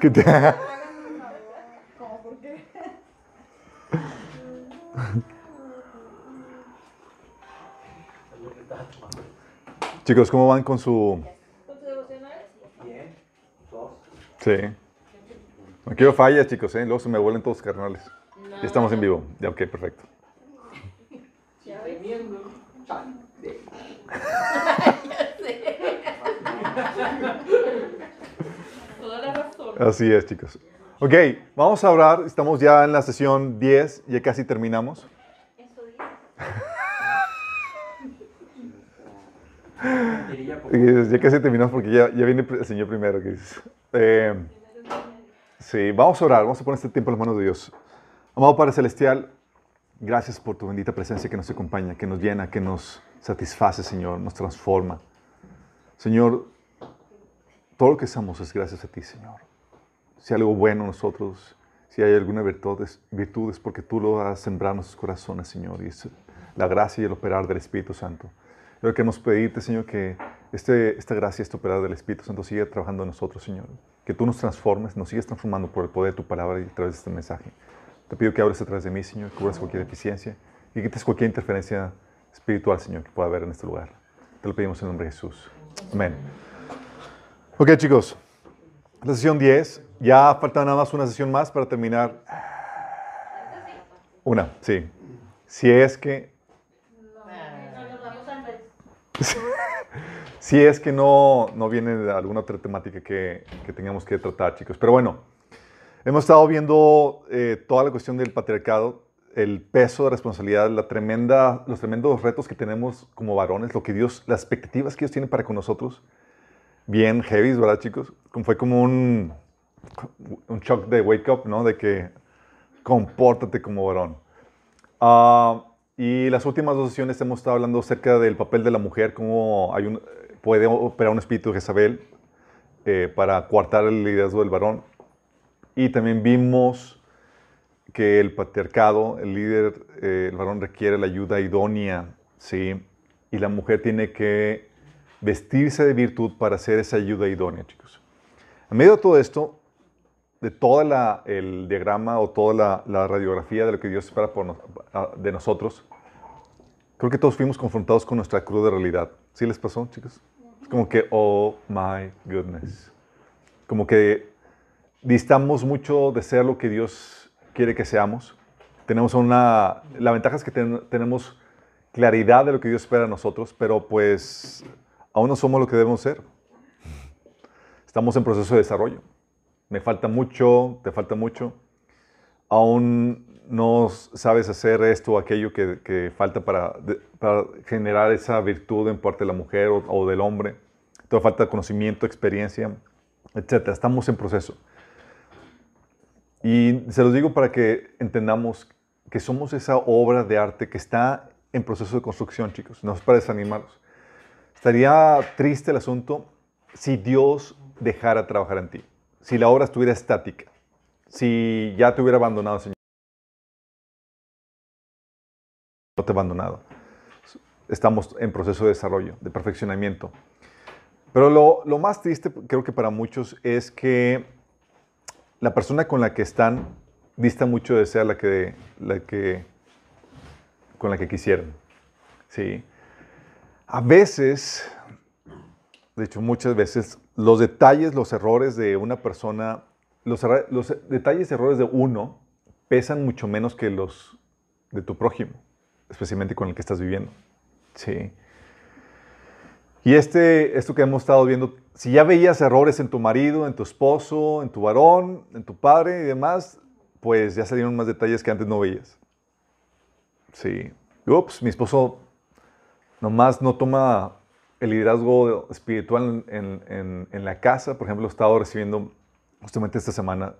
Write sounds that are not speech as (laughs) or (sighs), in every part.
Que te- ¿Cómo por qué? Chicos, ¿cómo van con su... ¿Con devocional? Bien. Sí. No quiero fallas, chicos, ¿eh? Luego se me vuelven todos carnales. Ya estamos en vivo. Ya, ok, perfecto. (laughs) (laughs) ¿Ya ves? Chale. Toda la razón. Así es, chicos. Ok, vamos a orar. Estamos ya en la sesión 10, ya casi terminamos. Ya casi terminamos porque ya, viene el Señor primero. Eh, sí, vamos a orar, vamos a poner este tiempo en las manos de Dios. Amado Padre Celestial, gracias por tu bendita presencia que nos acompaña, que nos llena, que nos satisface, Señor, nos transforma. Señor, todo lo que somos es gracias a ti, Señor. Si hay algo bueno en nosotros, si hay alguna virtud, es, porque tú lo has sembrado en nuestros corazones, Señor, y es la gracia y el operar del Espíritu Santo. Lo que queremos pedirte, Señor, que este, esta gracia, este operar del Espíritu Santo siga trabajando en nosotros, Señor. Que tú nos transformes, nos sigas transformando por el poder de tu palabra y a través de este mensaje. Te pido que hables a través de mí, Señor, que cubras cualquier deficiencia y quites cualquier interferencia espiritual, Señor, que pueda haber en este lugar. Te lo pedimos en el nombre de Jesús. Amén. Ok, chicos. La sesión 10. Ya falta nada más una sesión más para terminar. Una, sí. Si es que. (laughs) Si es que no, no viene de alguna otra temática que, que tengamos que tratar, chicos. Pero bueno, hemos estado viendo eh, toda la cuestión del patriarcado, el peso de responsabilidad, la tremenda, los tremendos retos que tenemos como varones, lo que Dios, las expectativas que Dios tiene para con nosotros. Bien heavy, ¿verdad, chicos? Fue como un, un shock de wake up, ¿no? De que compórtate como varón. Ah, y las últimas dos sesiones hemos estado hablando acerca del papel de la mujer, cómo hay un, puede operar un espíritu de Jezabel eh, para coartar el liderazgo del varón. Y también vimos que el patriarcado, el líder, eh, el varón requiere la ayuda idónea, ¿sí? Y la mujer tiene que vestirse de virtud para hacer esa ayuda idónea, chicos. En medio de todo esto, de todo el diagrama o toda la, radiografía de lo que Dios espera por de nosotros, creo que todos fuimos confrontados con nuestra cruda realidad. ¿Sí les pasó, chicos? Es como que, oh my goodness. Como que distamos mucho de ser lo que Dios quiere que seamos. Tenemos una... La ventaja es que ten, tenemos claridad de lo que Dios espera de nosotros, pero pues aún no somos lo que debemos ser. Estamos en proceso de desarrollo me falta mucho, te falta mucho, aún no sabes hacer esto o aquello que, falta para, generar esa virtud en parte de la mujer o, o, del hombre, te falta conocimiento, experiencia, etc. Estamos en proceso. Y se los digo para que entendamos que somos esa obra de arte que está en proceso de construcción, chicos, no es para desanimarlos. Estaría triste el asunto si Dios dejara trabajar en ti si la obra estuviera estática, si ya te hubiera abandonado, Señor. No te abandonado. Estamos en proceso de desarrollo, de perfeccionamiento. Pero lo, lo, más triste, creo que para muchos, es que la persona con la que están dista mucho de ser la que, la que, con la que quisieran. ¿Sí? A veces, de hecho muchas veces, los detalles, los errores de una persona, los, detalles y errores de uno pesan mucho menos que los de tu prójimo, especialmente con el que estás viviendo. Sí. Y este, esto que hemos estado viendo, si ya veías errores en tu marido, en tu esposo, en tu varón, en tu padre y demás, pues ya salieron más detalles que antes no veías. Sí. Ups, mi esposo nomás no toma el liderazgo espiritual en, en, en, la casa. Por ejemplo, he estado recibiendo, justamente esta semana,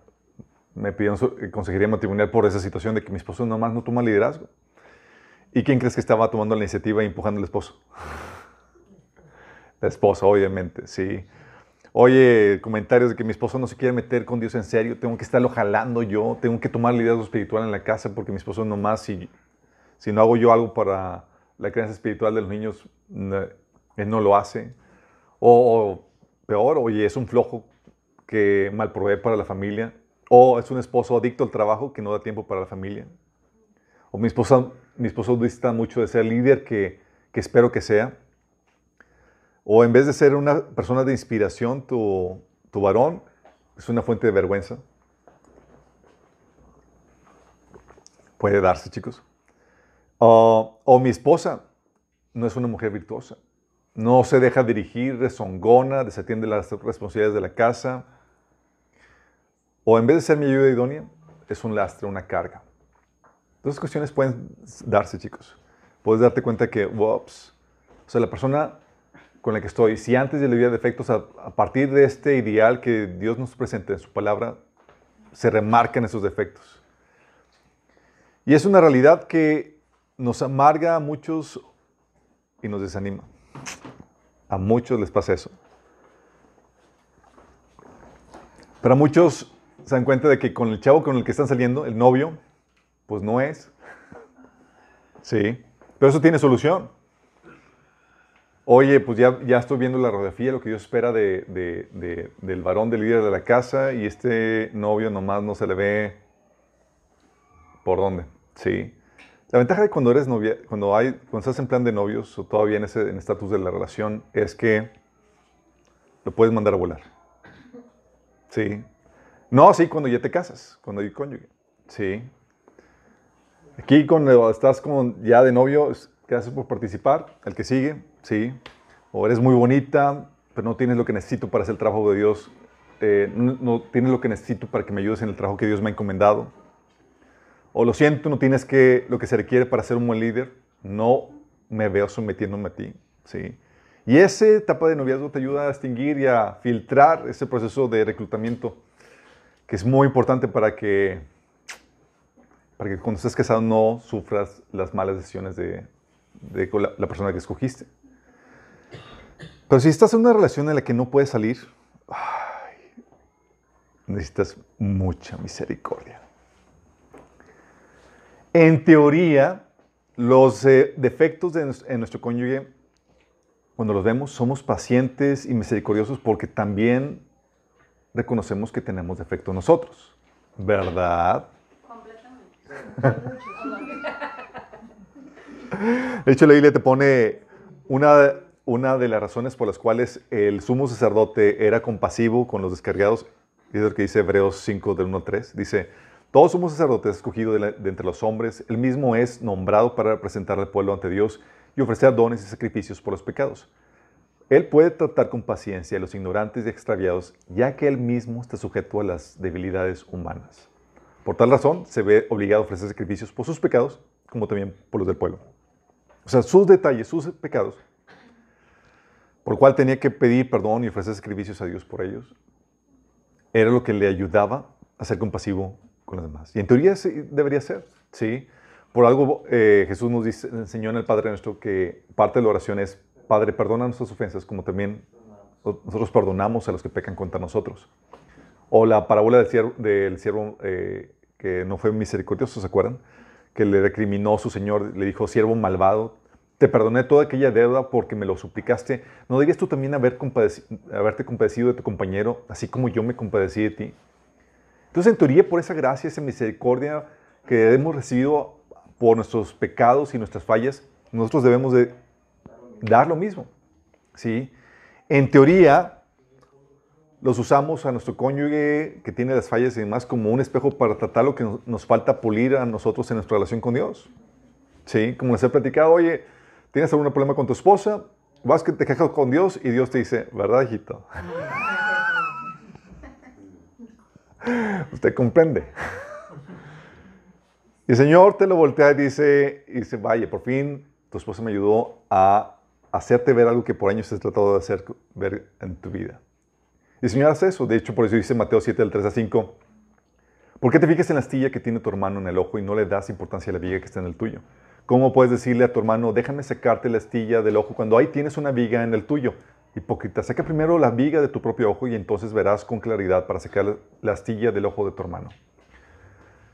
me pidieron consejería matrimonial por esa situación de que mi esposo nomás no toma liderazgo. ¿Y quién crees que estaba tomando la iniciativa e empujando al esposo? La esposa, obviamente, sí. Oye, comentarios de que mi esposo no se quiere meter con Dios en serio, tengo que estarlo jalando yo, tengo que tomar liderazgo espiritual en la casa porque mi esposo nomás, si, si no hago yo algo para la creencia espiritual de los niños, él no lo hace. O, o, peor, oye, es un flojo que mal provee para la familia, o es un esposo adicto al trabajo que no da tiempo para la familia. O mi esposa, mi esposo dista mucho de ser líder que, que espero que sea. O en vez de ser una persona de inspiración, tu, tu varón es una fuente de vergüenza. Puede darse, chicos. O- mi esposa no es una mujer virtuosa. No se deja dirigir, rezongona, desatiende las responsabilidades de la casa. O en vez de ser mi ayuda idónea, es un lastre, una carga. Dos cuestiones pueden darse, chicos. Puedes darte cuenta que, ups, o sea, la persona con la que estoy, si antes ya le había defectos, a, a partir de este ideal que Dios nos presenta en su palabra, se remarcan esos defectos. Y es una realidad que nos amarga a muchos y nos desanima. A muchos les pasa eso. Pero a muchos se dan cuenta de que con el chavo con el que están saliendo, el novio, pues no es. Sí, pero eso tiene solución. Oye, pues ya, ya estoy viendo la radiografía, lo que Dios espera de, de- de- del varón, del líder de la casa, y este novio nomás no se le ve por dónde. Sí. La ventaja de cuando eres novia, cuando hay, cuando estás en plan de novios o todavía en ese en estatus de la relación, es que lo puedes mandar a volar. Sí. No, sí, cuando ya te casas, cuando hay cónyuge. Sí. Aquí cuando estás con, ya de novio, gracias por participar. El que sigue, sí. O eres muy bonita, pero no tienes lo que necesito para hacer el trabajo de Dios. Eh, no, no tienes lo que necesito para que me ayudes en el trabajo que Dios me ha encomendado. O lo siento, no tienes que, lo que se requiere para ser un buen líder. No me veo sometiéndome a ti. ¿sí? Y esa etapa de noviazgo te ayuda a distinguir y a filtrar ese proceso de reclutamiento, que es muy importante para que, para que cuando estés casado no sufras las malas decisiones de, de la, la persona que escogiste. Pero si estás en una relación en la que no puedes salir, ay, necesitas mucha misericordia. En teoría, los eh, defectos de en nuestro cónyuge, cuando los vemos, somos pacientes y misericordiosos porque también reconocemos que tenemos defectos nosotros. ¿Verdad? Completamente. De hecho, la Biblia te pone una, una de las razones por las cuales el sumo sacerdote era compasivo con los descargados, es lo que dice Hebreos 5, del 1 al 3. Dice, todo sumo sacerdote es escogido de, entre los hombres, el mismo es nombrado para representar al pueblo ante Dios y ofrecer dones y sacrificios por los pecados. Él puede tratar con paciencia a los ignorantes y extraviados, ya que él mismo está sujeto a las debilidades humanas. Por tal razón, se ve obligado a ofrecer sacrificios por sus pecados, como también por los del pueblo. O sea, sus detalles, sus pecados, por cual tenía que pedir perdón y ofrecer sacrificios a Dios por ellos, era lo que le ayudaba a ser compasivo con los demás. Y en teoría sí debería ser, ¿sí? Por algo eh, Jesús nos dice, enseñó en el Padre Nuestro que parte de la oración es, Padre, perdona nuestras ofensas como también nosotros perdonamos a los que pecan contra nosotros. O la parábola del siervo, del siervo eh, que no fue misericordioso, ¿se acuerdan? Que le recriminó su señor, le dijo, siervo malvado, te perdoné toda aquella deuda porque me lo suplicaste. ¿No debías tú también haber compadeci- haberte compadecido de tu compañero, así como yo me compadecí de ti? Entonces, en teoría, por esa gracia, esa misericordia que hemos recibido por nuestros pecados y nuestras fallas, nosotros debemos de dar lo mismo. ¿sí? En teoría, los usamos a nuestro cónyuge que tiene las fallas y demás como un espejo para tratar lo que nos, nos falta pulir a nosotros en nuestra relación con Dios. ¿Sí? Como les he platicado, oye, ¿tienes algún problema con tu esposa? Vas que te quejas con Dios y Dios te dice, ¿verdad, hijito? Usted comprende. Y el Señor te lo voltea y dice, y dice, vaya, por fin tu esposa me ayudó a hacerte ver algo que por años has tratado de hacer ver en tu vida. Y el Señor hace eso. De hecho, por eso dice Mateo 7, del 3 a 5, ¿por qué te fijas en la astilla que tiene tu hermano en el ojo y no le das importancia a la viga que está en el tuyo? ¿Cómo puedes decirle a tu hermano, déjame sacarte la astilla del ojo cuando ahí tienes una viga en el tuyo? Hipócrita, saca primero la viga de tu propio ojo y entonces verás con claridad para sacar la astilla del ojo de tu hermano.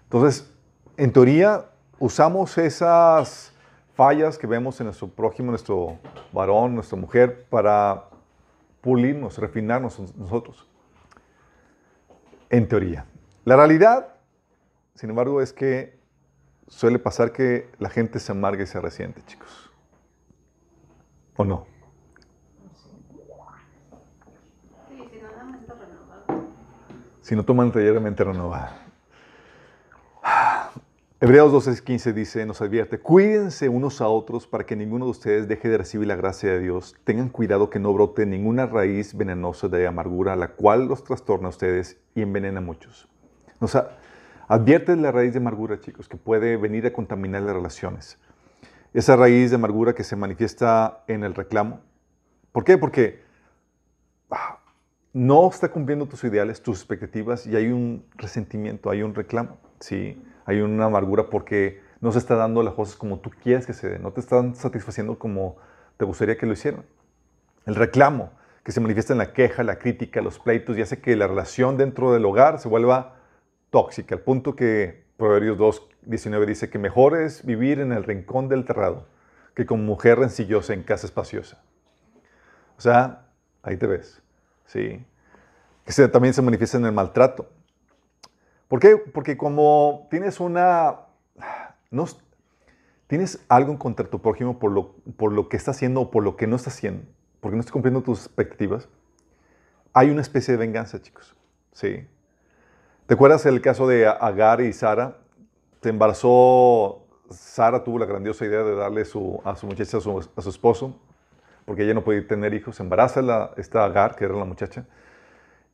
Entonces, en teoría, usamos esas fallas que vemos en nuestro prójimo, nuestro varón, nuestra mujer, para pulirnos, refinarnos nosotros. En teoría. La realidad, sin embargo, es que suele pasar que la gente se amarga y se resiente, chicos. ¿O no? Si no toman taller de mente renovada. Hebreos 12:15 dice, nos advierte, cuídense unos a otros para que ninguno de ustedes deje de recibir la gracia de Dios. Tengan cuidado que no brote ninguna raíz venenosa de amargura, la cual los trastorna a ustedes y envenena a muchos. Nos advierte la raíz de amargura, chicos, que puede venir a contaminar las relaciones. Esa raíz de amargura que se manifiesta en el reclamo. ¿Por qué? Porque no está cumpliendo tus ideales, tus expectativas y hay un resentimiento, hay un reclamo, ¿sí? Hay una amargura porque no se está dando las cosas como tú quieres que se den, no te están satisfaciendo como te gustaría que lo hicieran. El reclamo que se manifiesta en la queja, la crítica, los pleitos y hace que la relación dentro del hogar se vuelva tóxica, al punto que Proverbios 2, 19 dice que mejor es vivir en el rincón del terrado que como mujer rencillosa en casa espaciosa. O sea, ahí te ves. ¿Sí? Que se- también se manifiesta en el maltrato. ¿Por qué? Porque como tienes una... No, tienes algo contra tu prójimo por lo, por lo que está haciendo o por lo que no está haciendo, porque no está cumpliendo tus expectativas, hay una especie de venganza, chicos. ¿Sí? ¿Te acuerdas el caso de Agar y Sara? Se embarazó, Sara tuvo la grandiosa idea de darle a su muchacha a su esposo, porque ella no podía tener hijos. Embaraza la, esta Agar, que era la muchacha,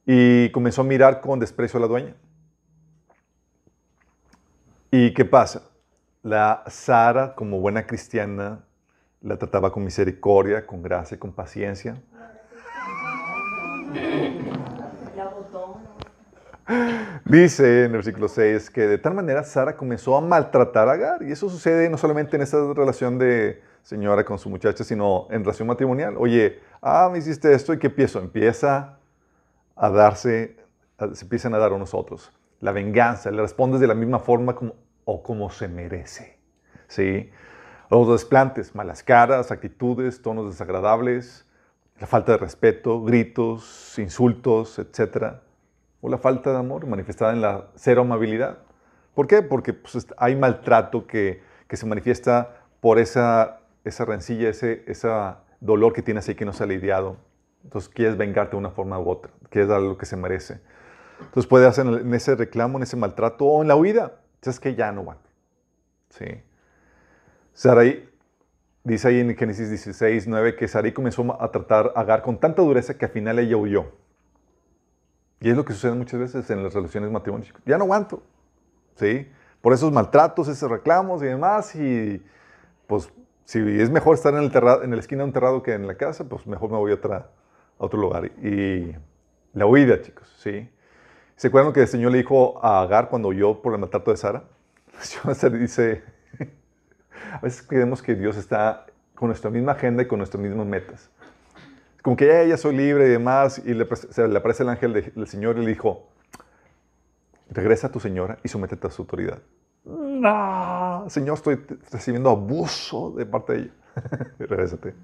y comenzó a mirar con desprecio a la dueña. ¿Y qué pasa? La Sara, como buena cristiana, la trataba con misericordia, con gracia, con paciencia. (laughs) Dice en el versículo 6 que de tal manera Sara comenzó a maltratar a Agar. Y eso sucede no solamente en esa relación de señora con su muchacha, sino en relación matrimonial. Oye, ah, me hiciste esto y ¿qué empiezo? Empieza a darse, se empiezan a dar unos a otros. La venganza, le respondes de la misma forma o como se merece. ¿Sí? Los desplantes, malas caras, actitudes, tonos desagradables, la falta de respeto, gritos, insultos, etcétera o la falta de amor manifestada en la cero amabilidad. ¿Por qué? Porque pues, hay maltrato que, que se manifiesta por esa, esa rencilla, ese, ese dolor que tienes ahí que no se ha lidiado. Entonces quieres vengarte de una forma u otra, quieres dar lo que se merece. Entonces puede hacer en, ese reclamo, en ese maltrato o en la huida. Es que ya no aguanto. Sí. Sarai, dice ahí en Génesis 16, 9, que Sarai comenzó a tratar a Agar con tanta dureza que al final ella huyó. Y es lo que sucede muchas veces en las relaciones matrimoniales. Ya no aguanto. ¿Sí? Por esos maltratos, esos reclamos y demás. Y pues si es mejor estar en, el en la esquina de un terrado que en la casa, pues mejor me voy a, otra, a otro lugar. Y la huida, chicos. ¿Sí? ¿Se acuerdan que el Señor le dijo a Agar cuando huyó por el maltrato de Sara? (laughs) El Señor se dice, (laughs) a veces creemos que Dios está con nuestra misma agenda y con nuestras mismas metas como que ya, ya soy libre y demás, y le, se le aparece el ángel de- del Señor y le dijo, regresa a tu señora y sométete a su autoridad. No, Señor, estoy recibiendo abuso de parte de ella. (laughs) Regrésate.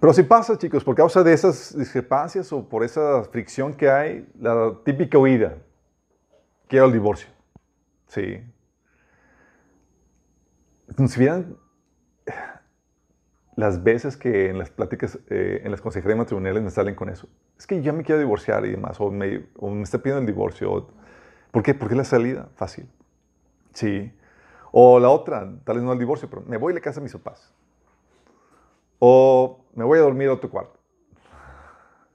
Pero si pasa, chicos, por causa de esas discrepancias o por esa fricción que hay, la típica huida, quiero el divorcio. Sí. Si las veces que en las pláticas, eh, en las consejerías matrimoniales me salen con eso. Es que ya me quiero divorciar y demás, o me, me está pidiendo el divorcio. ¿Por qué? Porque es la salida fácil. Sí. O la otra, tal vez no el divorcio, pero me voy a la casa de mis papás. O me voy a dormir a otro cuarto.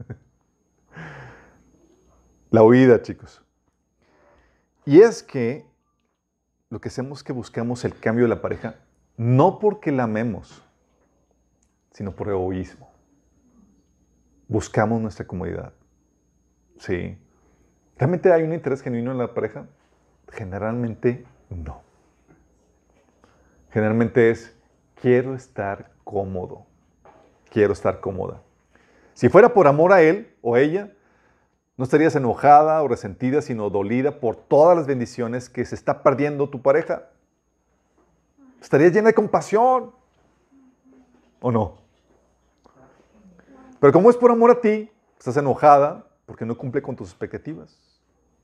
(laughs) la huida, chicos. Y es que lo que hacemos es que buscamos el cambio de la pareja, no porque la amemos, sino por egoísmo. Buscamos nuestra comodidad. Sí. ¿Realmente hay un interés genuino en la pareja? Generalmente no. Generalmente es, quiero estar cómodo. Quiero estar cómoda. Si fuera por amor a él o ella, no estarías enojada o resentida, sino dolida por todas las bendiciones que se está perdiendo tu pareja. Estarías llena de compasión. ¿O no? Pero como es por amor a ti, estás enojada porque no cumple con tus expectativas,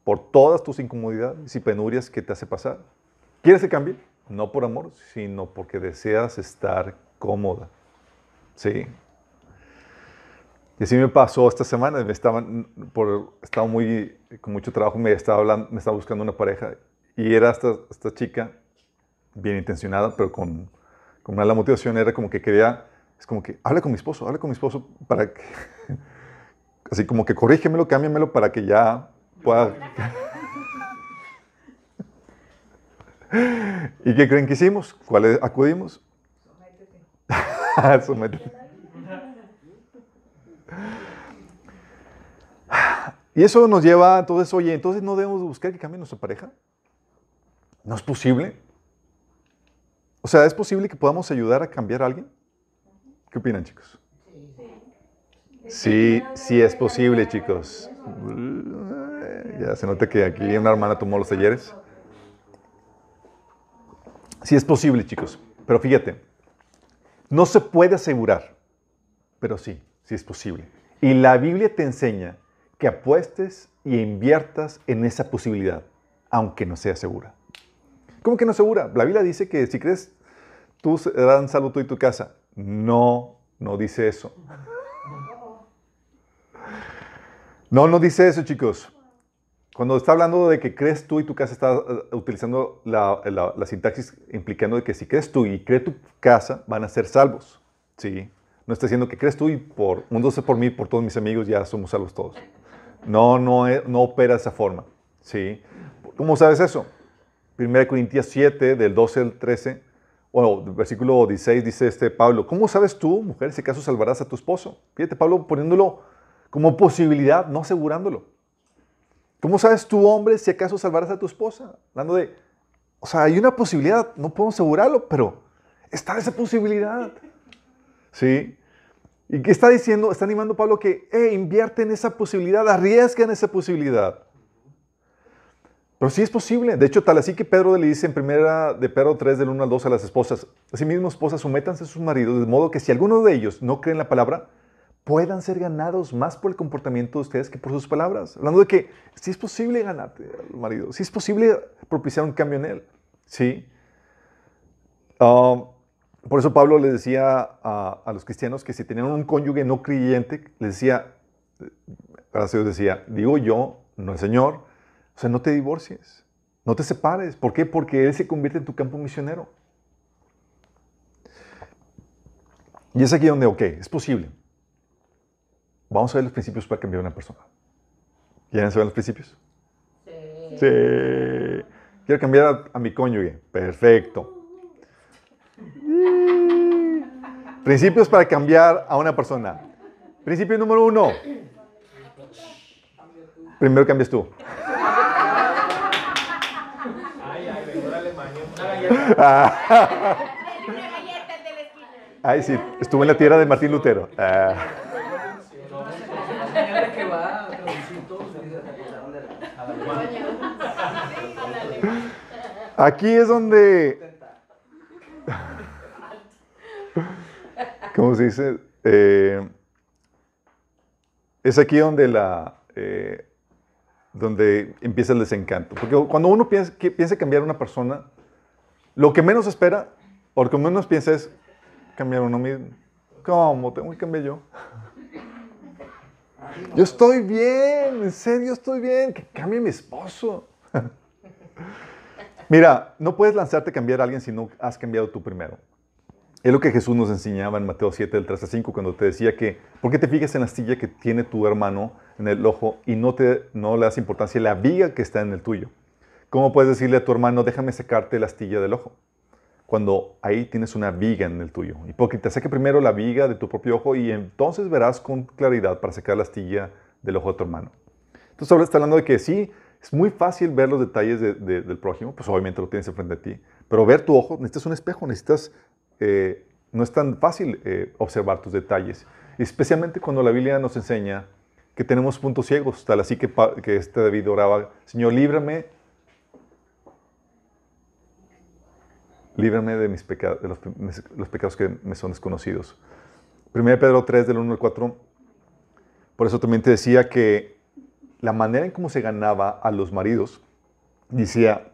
por todas tus incomodidades y penurias que te hace pasar. ¿Quieres que cambie? No por amor, sino porque deseas estar cómoda. Sí. Y así me pasó esta semana. Me estaban, por, estaba muy, con mucho trabajo, me estaba, buscando una pareja. Y era esta, esta chica, bien intencionada, pero con, con mala motivación. Era como que quería, es como que, habla con mi esposo, habla con mi esposo para que, (laughs) así como que corrígemelo, cámbiamelo para que ya pueda. (laughs) ¿Y qué creen que hicimos? ¿Cuál es- acudimos? (laughs) Sométete. Y eso nos lleva, entonces, oye, entonces no debemos de buscar que cambie nuestra pareja. ¿No es posible? O sea, ¿es posible que podamos ayudar a cambiar a alguien? ¿Qué opinan, chicos? Sí, sí es posible, chicos. Ya se nota que aquí una hermana tomó los talleres. Sí es posible, chicos. Pero fíjate, no se puede asegurar, pero sí, sí es posible. Y la Biblia te enseña que apuestes y inviertas en esa posibilidad, aunque no sea segura. ¿Cómo que no segura? La Biblia dice que si crees, tú serás tú y tu casa. No, no dice eso. No, no dice eso, chicos. Cuando está hablando de que crees tú y tu casa, está eh, utilizando la, sintaxis implicando de que si crees tú y cree tu casa, van a ser salvos. ¿Sí? No está diciendo que crees tú y por un 12 por mí, por todos mis amigos, ya somos salvos todos. No, no, no opera de esa forma. ¿Sí? ¿Cómo sabes eso? 1 Corintios 7, del 12 al 13, o del versículo 16, dice este Pablo, ¿cómo sabes tú, mujer, si acaso salvarás a tu esposo? Fíjate, Pablo poniéndolo como posibilidad, no asegurándolo. ¿Cómo sabes tú, hombre, si acaso salvarás a tu esposa? Hablando de, o sea, hay una posibilidad, no podemos asegurarlo, pero está esa posibilidad. ¿Sí? ¿Y qué está diciendo? Está animando Pablo que, eh, invierte en esa posibilidad, arriesga en esa posibilidad. Pero sí es posible. De hecho, tal así que Pedro le dice en primera de Pedro 3, del 1 al 2 a las esposas, asimismo, esposas, sométanse a sus maridos, de modo que si alguno de ellos no cree en la palabra, puedan ser ganados más por el comportamiento de ustedes que por sus palabras. Hablando de que sí es posible ganarte al marido, sí es posible propiciar un cambio en él. Sí. Um, por eso Pablo le decía a, a los cristianos que si tenían un cónyuge no creyente, les decía, gracias a Dios decía, digo yo, no el Señor, o sea, no te divorcies, no te separes. ¿Por qué? Porque Él se convierte en tu campo misionero. Y es aquí donde, ok, es posible. Vamos a ver los principios para cambiar a una persona. ¿Quieren saber los principios? Sí. Sí. Quiero cambiar a, a mi cónyuge. Perfecto. Principios para cambiar a una persona. Principio número uno. Primero cambias tú. Ay, ay, vengo de Esquina. Ay, sí, estuve en la tierra de Martín Lutero. Ah. Aquí es donde. ¿Cómo se dice? Eh, es aquí donde la. eh, donde empieza el desencanto. Porque cuando uno piensa, que piensa cambiar a una persona, lo que menos espera, o lo que menos piensa es cambiar uno mismo. ¿Cómo? Tengo que cambiar yo. (laughs) Yo estoy bien, en serio estoy bien. Que cambie mi esposo. (laughs) Mira, no puedes lanzarte a cambiar a alguien si no has cambiado tú primero. Es lo que Jesús nos enseñaba en Mateo 7, del 3 a 5, cuando te decía que, ¿por qué te fijas en la astilla que tiene tu hermano en el ojo y no, te, no le das importancia a la viga que está en el tuyo? ¿Cómo puedes decirle a tu hermano, déjame sacarte la astilla del ojo? Cuando ahí tienes una viga en el tuyo. Hipócrita, saque primero la viga de tu propio ojo y entonces verás con claridad para sacar la astilla del ojo de tu hermano. Entonces ahora está hablando de que sí, es muy fácil ver los detalles de- de- del prójimo, pues obviamente lo tienes enfrente de ti, pero ver tu ojo, necesitas un espejo, necesitas, eh, no es tan fácil eh, observar tus detalles, especialmente cuando la Biblia nos enseña que tenemos puntos ciegos, tal así que, que este David oraba, Señor, líbrame, líbrame de, mis pecados, de los, los pecados que me son desconocidos. 1 Pedro 3, del 1 al 4, por eso también te decía que la manera en cómo se ganaba a los maridos, decía,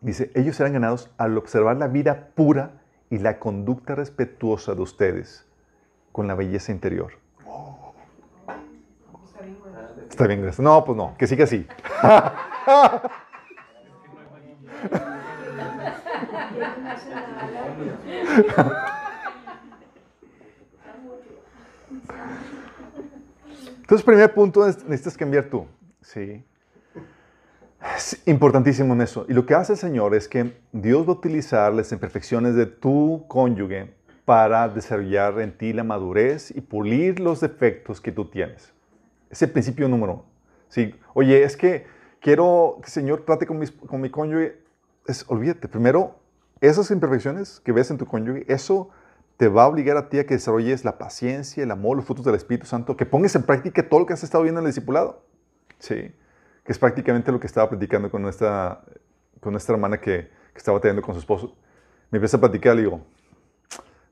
dice, ellos eran ganados al observar la vida pura y la conducta respetuosa de ustedes con la belleza interior. Está bien, gracias. No, pues no, que sí, que sí. Entonces, primer punto, es- necesitas cambiar tú. Sí. Es importantísimo en eso. Y lo que hace el Señor es que Dios va a utilizar las imperfecciones de tu cónyuge para desarrollar en ti la madurez y pulir los defectos que tú tienes. Es el principio número uno. Sí. Oye, es que quiero que el Señor trate con, mis- con mi cónyuge. Es, olvídate, primero, esas imperfecciones que ves en tu cónyuge, eso te va a obligar a ti a que desarrolles la paciencia, el amor, los frutos del Espíritu Santo, que pongas en práctica todo lo que has estado viendo en el discipulado. Sí, que es prácticamente lo que estaba platicando con esta, con esta hermana que, estaba teniendo con su esposo. Me empieza a platicar, le digo,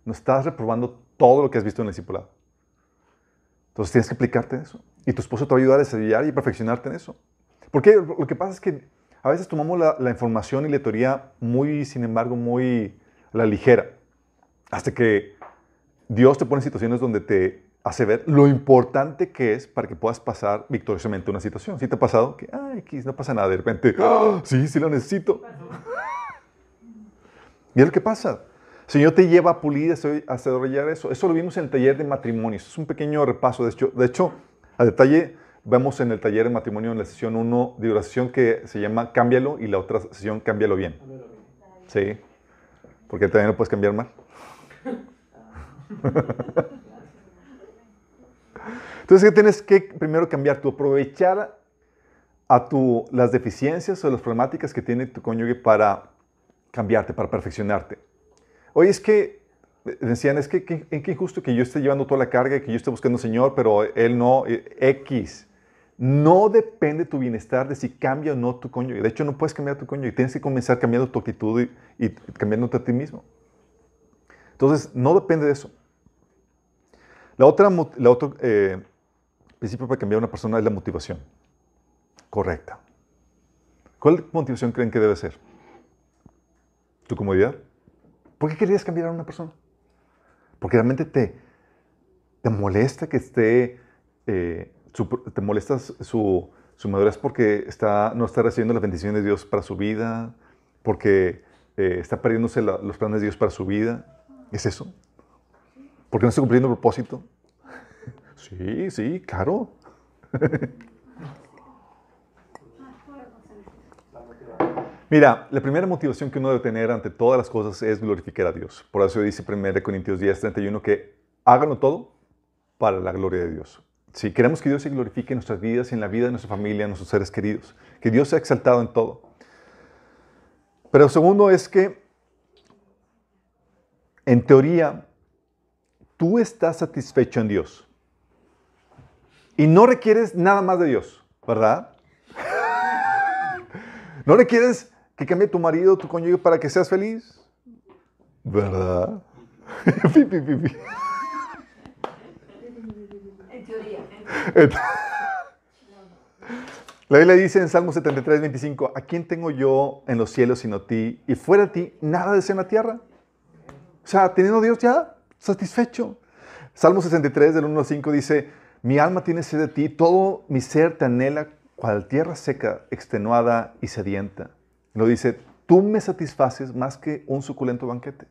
no estás reprobando todo lo que has visto en el discipulado. Entonces tienes que aplicarte eso. Y tu esposo te va a ayudar a desarrollar y perfeccionarte en eso. Porque lo que pasa es que a veces tomamos la, información y la teoría muy, sin embargo, muy la ligera. Hasta que Dios te pone en situaciones donde te hace ver lo importante que es para que puedas pasar victoriosamente una situación. ¿Sí te ha pasado? Que, ay, X, no pasa nada. De repente, ¡ah! sí, sí lo necesito. Y es lo que pasa. Señor te lleva a pulir, a desarrollar eso. Eso lo vimos en el taller de matrimonios. Es un pequeño repaso. De hecho, de hecho a detalle, vemos en el taller de matrimonio, en la sesión 1, de la sesión que se llama Cámbialo y la otra sesión Cámbialo bien. Sí. Porque también lo puedes cambiar mal. Entonces, ¿qué tienes que primero cambiar? Tu aprovechar a tu, las deficiencias o las problemáticas que tiene tu cónyuge para cambiarte, para perfeccionarte. Oye, es que, decían, es que, que, que injusto que yo esté llevando toda la carga, que yo esté buscando al Señor, pero Él no, eh, X. No depende tu bienestar de si cambia o no tu cónyuge. De hecho, no puedes cambiar tu cónyuge. Tienes que comenzar cambiando tu actitud y, y cambiándote a ti mismo. Entonces, no depende de eso. La otra, la otro eh, principio para cambiar a una persona es la motivación correcta. ¿Cuál motivación creen que debe ser? ¿Tu comodidad? ¿Por qué querías cambiar a una persona? Porque realmente te, te molesta que esté, eh, su, te molesta su, su, madurez porque está, no está recibiendo las bendiciones de Dios para su vida, porque eh, está perdiéndose la, los planes de Dios para su vida. ¿Es eso? ¿Por qué no está cumpliendo el propósito? Sí, sí, claro. (laughs) Mira, la primera motivación que uno debe tener ante todas las cosas es glorificar a Dios. Por eso dice 1 Corintios 10, 31 que háganlo todo para la gloria de Dios. Si queremos que Dios se glorifique en nuestras vidas en la vida de nuestra familia, en nuestros seres queridos, que Dios sea exaltado en todo. Pero segundo es que, en teoría, tú estás satisfecho en Dios. Y no requieres nada más de Dios, ¿verdad? (laughs) no requieres que cambie tu marido, tu cónyuge para que seas feliz, ¿verdad? (laughs) En teoría. La Biblia dice en Salmo 73, 25, ¿a quién tengo yo en los cielos sino a ti? Y fuera de ti, nada deseo en la tierra. O sea, teniendo a Dios ya satisfecho. Salmo 63, del 1 al 5 dice, mi alma tiene sed de ti, todo mi ser te anhela cual tierra seca, extenuada y sedienta. Lo dice, tú me satisfaces más que un suculento banquete.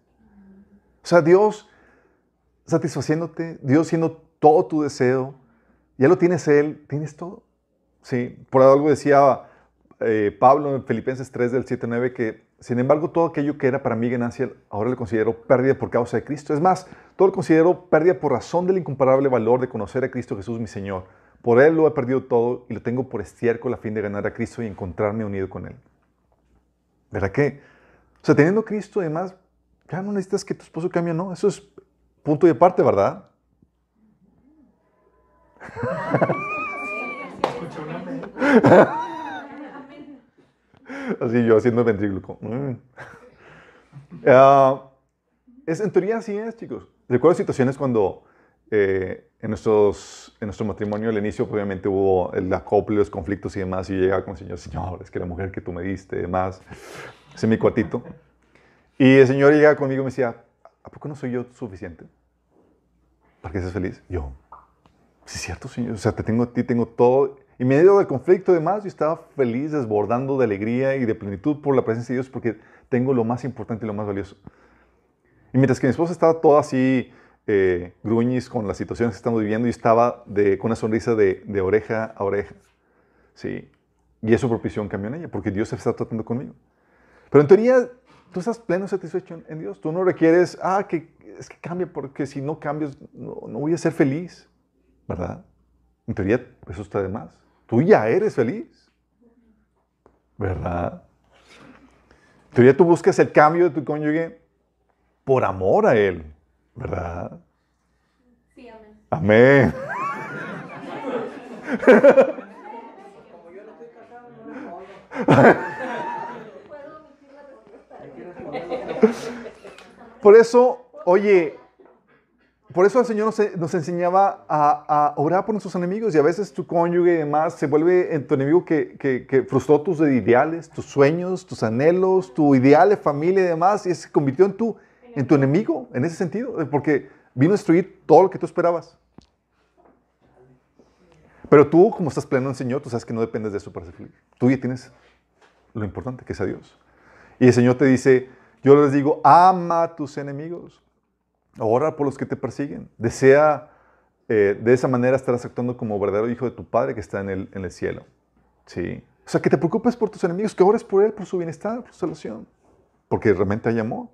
O sea, Dios satisfaciéndote, Dios siendo todo tu deseo, ya lo tienes Él, tienes todo. Sí, por algo decía eh, Pablo en Filipenses 3 del 7 9 que, sin embargo, todo aquello que era para mí ganancia, ahora lo considero pérdida por causa de Cristo. Es más, todo lo considero pérdida por razón del incomparable valor de conocer a Cristo Jesús, mi Señor. Por Él lo he perdido todo y lo tengo por estiércol a fin de ganar a Cristo y encontrarme unido con Él. ¿Verdad que? O sea, teniendo Cristo, además, ya no necesitas que tu esposo cambie, no. Eso es punto y aparte, ¿verdad? (laughs) Así yo haciendo ventrículo. Mm. Uh, es, en teoría así es, chicos. Recuerdo situaciones cuando eh, en, nuestros, en nuestro matrimonio, al inicio, obviamente hubo el acople, los conflictos y demás, y yo llegaba con el Señor, Señor, es que la mujer que tú me diste, demás, ese es mi cuatito. Y el Señor llegaba conmigo y me decía, ¿a poco no soy yo suficiente para que seas feliz? Yo, sí es cierto, Señor, o sea, te tengo a ti, tengo todo. Y en medio del conflicto y demás, yo estaba feliz, desbordando de alegría y de plenitud por la presencia de Dios, porque tengo lo más importante y lo más valioso. Y mientras que mi esposa estaba toda así, eh, gruñis con las situaciones que estamos viviendo, y estaba de, con una sonrisa de, oreja a oreja. Sí. Y eso propició un cambio en ella, porque Dios se está tratando conmigo. Pero en teoría, tú estás pleno satisfecho en Dios. Tú no requieres, ah, que es que cambia, porque si no cambias, no voy a ser feliz. ¿Verdad? En teoría, eso está de más. Tú ya eres feliz. ¿Verdad? En teoría, tú buscas el cambio de tu cónyuge por amor a Él, ¿verdad? Sí, amén. Amén. (laughs) Por eso, oye, por eso el Señor nos, enseñaba a, a, orar por nuestros enemigos y a veces tu cónyuge y demás se vuelve en tu enemigo que, frustró tus ideales, tus sueños, tus anhelos, tu ideal de familia y demás y se convirtió en tu, en tu enemigo en ese sentido, porque vino a destruir todo lo que tú esperabas. Pero tú, como estás pleno en el Señor, tú sabes que no dependes de eso para ser feliz. Tú ya tienes lo importante que es a Dios. Y el Señor te dice, yo les digo, ama a tus enemigos. Ora por los que te persiguen. Desea, eh, de esa manera estarás actuando como verdadero hijo de tu Padre que está en el, en el cielo. ¿Sí? O sea, que te preocupes por tus enemigos, que ores por Él, por su bienestar, por su salvación. Porque realmente hay amor.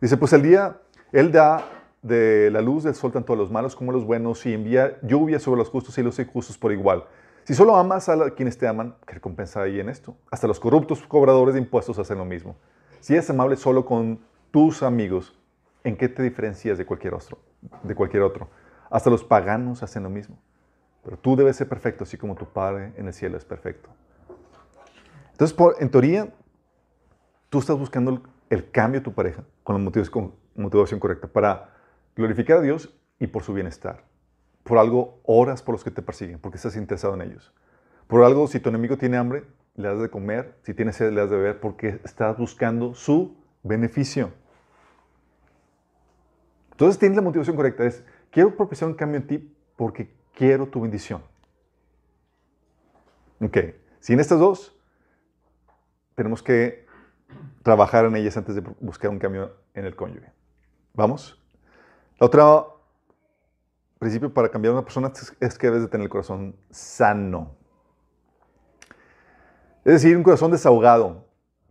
Dice, pues el día, Él da de la luz del sol tanto a los malos como a los buenos y envía lluvia sobre los justos y los injustos por igual. Si solo amas a quienes te aman, ¿qué recompensa hay en esto? Hasta los corruptos cobradores de impuestos hacen lo mismo. Si eres amable solo con tus amigos, ¿en qué te diferencias de cualquier otro? De cualquier otro? Hasta los paganos hacen lo mismo. Pero tú debes ser perfecto, así como tu Padre en el cielo es perfecto. Entonces, por, en teoría, tú estás buscando el, cambio de tu pareja con la motivación, correcta para glorificar a Dios y por su bienestar. Por algo, oras por los que te persiguen, porque estás interesado en ellos. Por algo, si tu enemigo tiene hambre, le das de comer, si tiene sed, le das de beber, porque estás buscando su beneficio. Entonces tienes la motivación correcta, es, quiero propiciar un cambio en ti porque quiero tu bendición. Ok, si en estas dos, tenemos que trabajar en ellas antes de buscar un cambio en el cónyuge. ¿Vamos? La otra principio para cambiar a una persona es que debes de tener el corazón sano. Es decir, un corazón desahogado,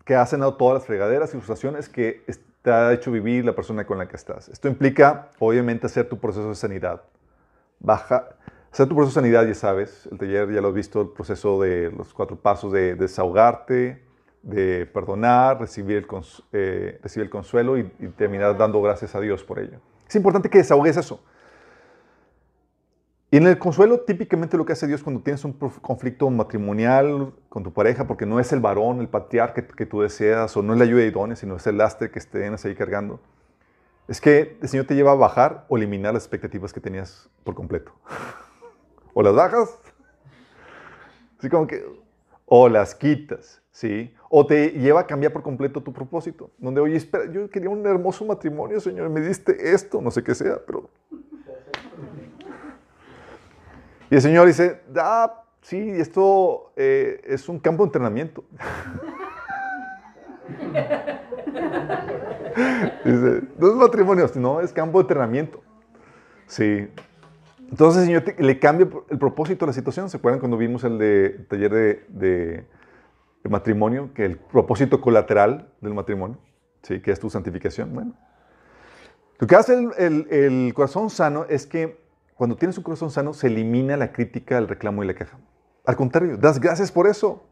que ha cenado todas las fregaderas y frustraciones que te ha hecho vivir la persona con la que estás. Esto implica, obviamente, hacer tu proceso de sanidad. Baja, hacer tu proceso de sanidad, ya sabes, el taller ya lo has visto, el proceso de los cuatro pasos de, desahogarte, de perdonar, recibir el, eh, consuelo y, y terminar dando gracias a Dios por ello. Es importante que desahogues eso. Y en el consuelo, típicamente lo que hace Dios cuando tienes un conflicto matrimonial con tu pareja, porque no es el varón, el patriarca que, que tú deseas, o no es la ayuda idónea, sino es el lastre que estés ahí cargando, es que el Señor te lleva a bajar o eliminar las expectativas que tenías por completo. (laughs) o las bajas, así como que, o las quitas, ¿sí? O te lleva a cambiar por completo tu propósito, donde, oye, espera, yo quería un hermoso matrimonio, Señor, me diste esto, no sé qué sea, pero y el Señor dice, ah, sí, esto eh, es un campo de entrenamiento. (laughs) dice, no es matrimonio, no, es campo de entrenamiento. Sí. Entonces el Señor le cambia el propósito de la situación. ¿Se acuerdan cuando vimos el de taller de, de, matrimonio? Que el propósito colateral del matrimonio, ¿sí? que es tu santificación. Bueno, lo que hace el, el corazón sano es que cuando tienes un corazón sano, se elimina la crítica, el reclamo y la queja. Al contrario, das gracias por eso.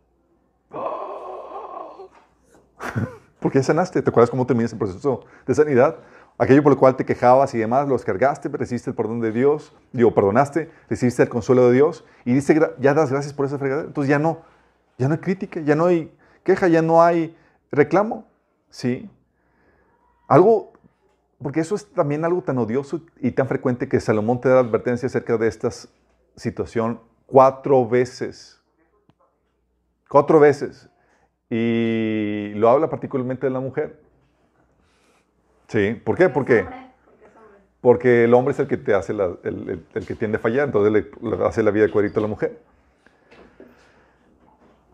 (laughs) Porque ya sanaste. ¿Te acuerdas cómo terminas el proceso de sanidad? Aquello por lo cual te quejabas y demás, lo descargaste, recibiste el perdón de Dios, digo, perdonaste, recibiste el consuelo de Dios y dice, ya das gracias por esa fregadera. Entonces ya no, ya no hay crítica, ya no hay queja, ya no hay reclamo. ¿Sí? Algo porque eso es también algo tan odioso y tan frecuente que Salomón te da advertencia acerca de esta situación cuatro veces. Cuatro veces. Y lo habla particularmente de la mujer. Sí, ¿por qué? Porque, porque el hombre es el que te hace la- el, el- el que tiende a fallar, entonces le, le hace la vida de cuadrito a la mujer.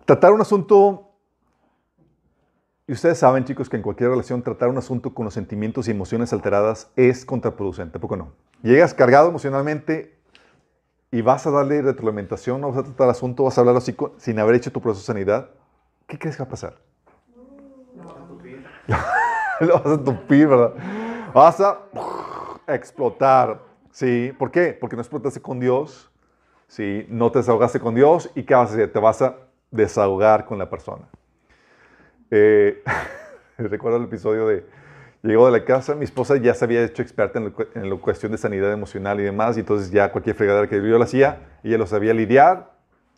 Tratar un asunto, y ustedes saben chicos que en cualquier relación tratar un asunto con los sentimientos y emociones alteradas es contraproducente, ¿a poco no? Llegas cargado emocionalmente y vas a darle retroalimentación, no vas a tratar el asunto, vas a hablar así sin haber hecho tu proceso de sanidad, ¿qué crees que va a pasar? (laughs) Lo vas a tupir, ¿verdad? Vas a explotar. ¿Sí? ¿Por qué? Porque no explotaste con Dios. ¿Sí? No te desahogaste con Dios. ¿Y qué vas a hacer? Te vas a desahogar con la persona. Eh, (laughs) recuerdo el episodio de... Llegó de la casa, mi esposa ya se había hecho experta en, lo en la cuestión de sanidad emocional y demás, y entonces ya cualquier fregadera que yo la hacía, ella lo sabía lidiar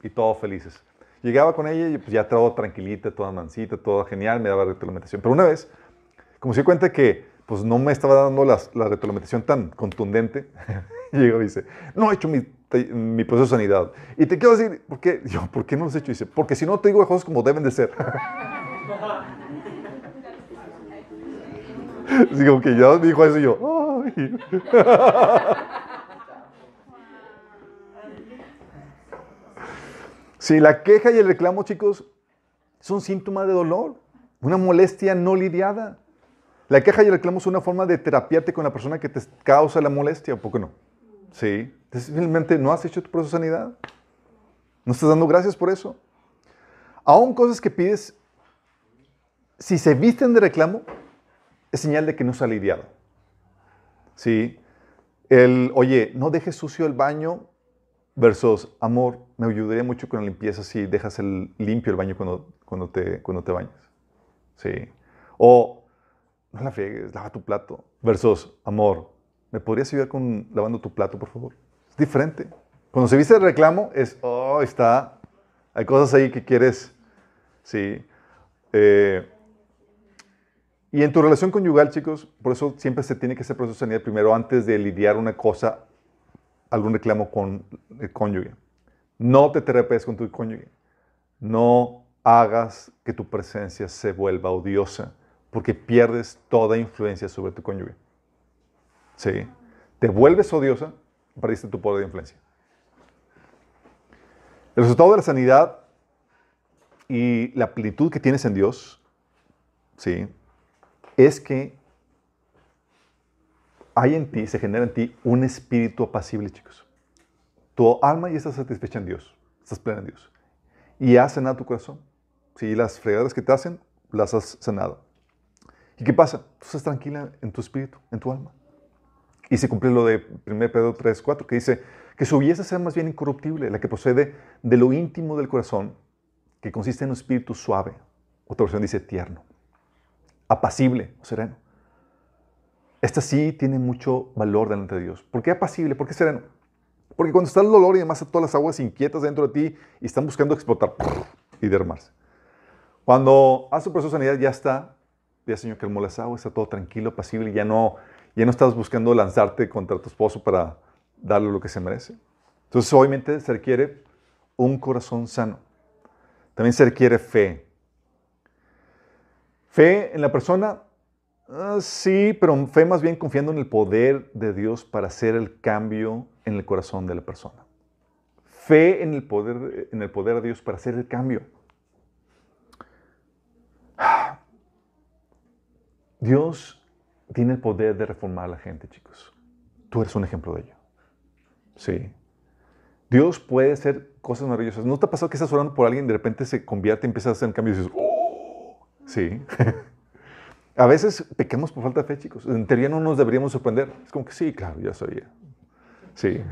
y todos felices. Llegaba con ella y pues ya todo tranquilita, toda mansita, todo genial, me daba retroalimentación. Pero una vez, como se dio cuenta que pues no me estaba dando las- la retroalimentación tan contundente, (laughs) llegó y dice, no he hecho mi, mi proceso de sanidad. Y te quiero decir, ¿por qué? Yo, ¿por qué no lo has hecho? dice, porque si no te digo las cosas como deben de ser. (laughs) Así como que ya dijo eso y yo, ay. Sí, la queja y el reclamo, chicos, son síntomas de dolor, una molestia no lidiada. La queja y el reclamo son una forma de terapiarte con la persona que te causa la molestia, ¿o poco no? Sí. Simplemente no has hecho tu proceso de sanidad. No estás dando gracias por eso. Aún cosas que pides, si se visten de reclamo, es señal de que no se ha lidiado. Sí. El, oye, no dejes sucio el baño versus, amor, me ayudaría mucho con la limpieza si dejas el, limpio el baño cuando, cuando, te, cuando te bañas. Sí. O, no la friegues, lava tu plato. Versus, amor, ¿me podrías ayudar con lavando tu plato, por favor? Es diferente. Cuando se viste de reclamo, es, oh, está, hay cosas ahí que quieres, sí. Eh, y en tu relación conyugal, chicos, por eso siempre se tiene que hacer proceso de sanidad primero antes de lidiar una cosa, algún reclamo con el cónyuge. No te terapees con tu cónyuge. No hagas que tu presencia se vuelva odiosa, porque pierdes toda influencia sobre tu cónyuge. ¿Sí? Te vuelves odiosa, perdiste tu poder de influencia. El resultado de la sanidad y la plenitud que tienes en Dios, ¿sí? Es que hay en ti, se genera en ti un espíritu apacible, chicos. Tu alma ya está satisfecha en Dios, estás plena en Dios. Y has sanado tu corazón. Si las fregaderas que te hacen, las has sanado. ¿Y qué pasa? Tú estás tranquila en tu espíritu, en tu alma. Y se cumple lo de 1 Pedro 3, 4, que dice que su belleza sea más bien incorruptible, la que procede de lo íntimo del corazón, que consiste en un espíritu suave. Otra versión dice tierno apacible o sereno. Esta sí tiene mucho valor delante de Dios. ¿Por qué apacible? ¿Por qué sereno? Porque cuando está el dolor y además todas las aguas inquietas dentro de ti y están buscando explotar y derramarse. Cuando hace su proceso de sanidad ya está, ya Señor calmó las aguas, está todo tranquilo, apacible, ya no, ya no estás buscando lanzarte contra tu esposo para darle lo que se merece. Entonces obviamente se requiere un corazón sano. También se requiere fe. Fe en la persona, ah, sí, pero fe más bien confiando en el poder de Dios para hacer el cambio en el corazón de la persona. Fe en el poder, en el poder de Dios para hacer el cambio. (sighs) Dios tiene el poder de reformar a la gente, chicos. Tú eres un ejemplo de ello. Sí. Dios puede hacer cosas maravillosas. ¿No te ha pasado que estás orando por alguien y de repente se convierte y empieza a hacer un cambio y dices. Sí. (laughs) a veces pecamos por falta de fe, chicos. En teoría no nos deberíamos sorprender. Es como que sí, claro, ya sabía. Sí. (laughs)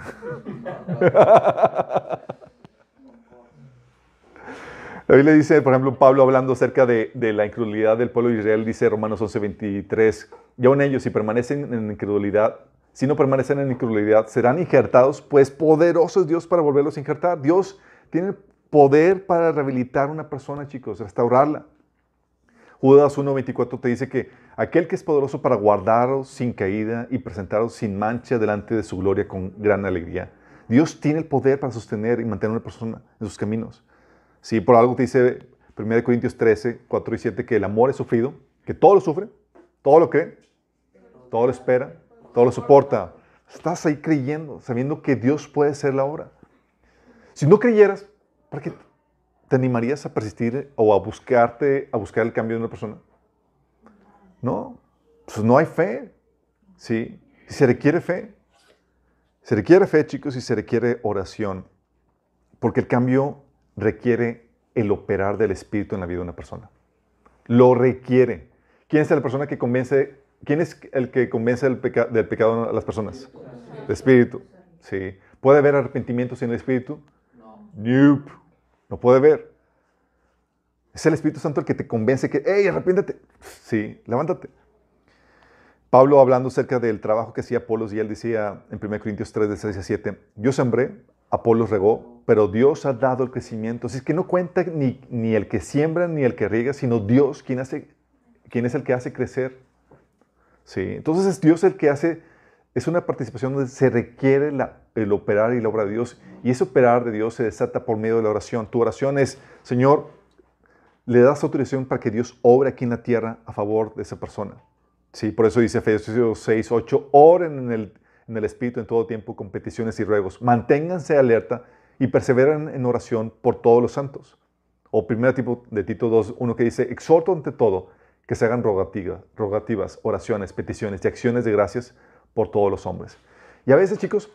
La Biblia dice, por ejemplo, Pablo hablando acerca de, de la incredulidad del pueblo de Israel, dice Romanos 11:23, y aún ellos, si permanecen en incredulidad, si no permanecen en incredulidad, serán injertados, pues poderoso es Dios para volverlos a injertar. Dios tiene poder para rehabilitar a una persona, chicos, restaurarla. Judas 1.24 te dice que aquel que es poderoso para guardaros sin caída y presentaros sin mancha delante de su gloria con gran alegría. Dios tiene el poder para sostener y mantener a una persona en sus caminos. Sí, por algo te dice 1 Corintios 13, 4 y 7 que el amor es sufrido, que todo lo sufre, todo lo cree, todo lo espera, todo lo soporta. Estás ahí creyendo, sabiendo que Dios puede hacer la obra. Si no creyeras, ¿para qué te animarías a persistir o a buscarte, a buscar el cambio de una persona? No, pues no hay fe. Sí, se requiere fe. Se requiere fe, chicos, y se requiere oración. Porque el cambio requiere el operar del Espíritu en la vida de una persona. Lo requiere. ¿Quién es la persona que convence? ¿Quién es el que convence del, del pecado a las personas? El Espíritu. Sí. ¿Puede haber arrepentimiento sin el Espíritu? Nope. No puede haber. Es el Espíritu Santo el que te convence que, hey, arrepiéntate. Sí, levántate. Pablo hablando acerca del trabajo que hacía Apolos y él decía en 1 Corintios 3, de 6 a 7, yo sembré, Apolos regó, pero Dios ha dado el crecimiento. Así es que no cuenta ni, ni el que siembra ni el que riega, sino Dios quien, hace, es el que hace crecer. Sí, entonces es Dios el que hace, es una participación donde se requiere la, el operar y la obra de Dios. Y ese operar de Dios se desata por medio de la oración. Tu oración es, Señor, le das autorización para que Dios obre aquí en la tierra a favor de esa persona. Sí, por eso dice Efesios 6, 8, oren en el, en el Espíritu en todo tiempo con peticiones y ruegos. Manténganse alerta y perseveren en oración por todos los santos. O primer tipo de Tito 2, uno que dice, exhorto ante todo que se hagan rogativas, rogativas, oraciones, peticiones y acciones de gracias por todos los hombres. Y a veces, chicos,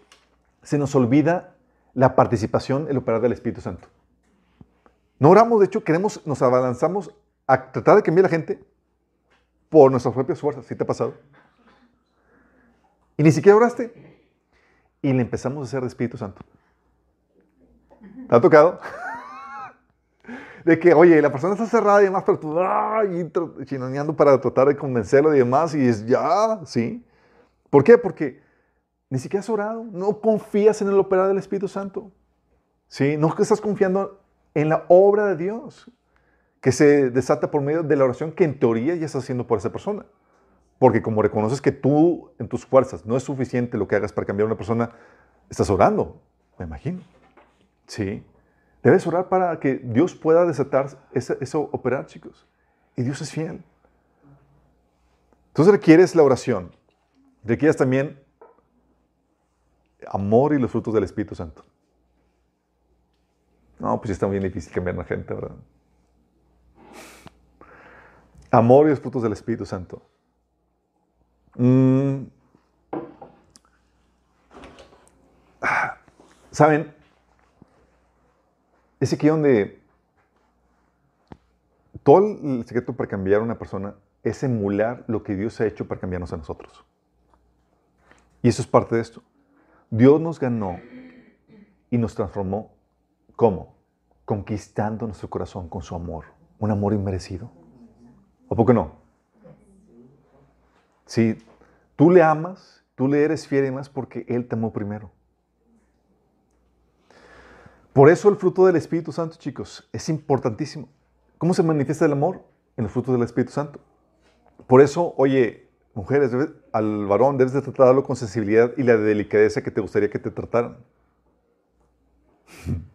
se nos olvida la participación, el operar del Espíritu Santo. No oramos, de hecho, queremos, nos abalanzamos a tratar de cambiar a la gente por nuestras propias fuerzas. ¿Sí te ha pasado? Y ni siquiera oraste. Y le empezamos a hacer de Espíritu Santo. ¿Te ha tocado? (laughs) De que, oye, la persona está cerrada y demás, pero tú, ay, chinoneando para tratar de convencerlo y demás, y es ya, ¿sí? ¿Por qué? Porque ni siquiera has orado, no confías en el operar del Espíritu Santo. ¿Sí? No estás confiando en la obra de Dios que se desata por medio de la oración que en teoría ya estás haciendo por esa persona. Porque como reconoces que tú en tus fuerzas no es suficiente lo que hagas para cambiar a una persona, estás orando, me imagino. Sí. Debes orar para que Dios pueda desatar eso, operar, chicos. Y Dios es fiel. Entonces requieres la oración. Requieres también amor y los frutos del Espíritu Santo. No, pues está muy difícil cambiar a la gente, ¿verdad? Amor y los frutos del Espíritu Santo. Mm. ¿Saben? Es aquí donde todo el secreto para cambiar a una persona es emular lo que Dios ha hecho para cambiarnos a nosotros. Y eso es parte de esto. Dios nos ganó y nos transformó. ¿Cómo? Conquistando nuestro corazón con su amor. Un amor inmerecido. ¿O poco no? Si tú le amas, tú le eres fiel y más porque Él te amó primero. Por eso el fruto del Espíritu Santo, chicos, es importantísimo. ¿Cómo se manifiesta el amor? En el fruto del Espíritu Santo. Por eso, oye, mujeres, al varón debes de tratarlo con sensibilidad y la delicadeza que te gustaría que te trataran. (laughs)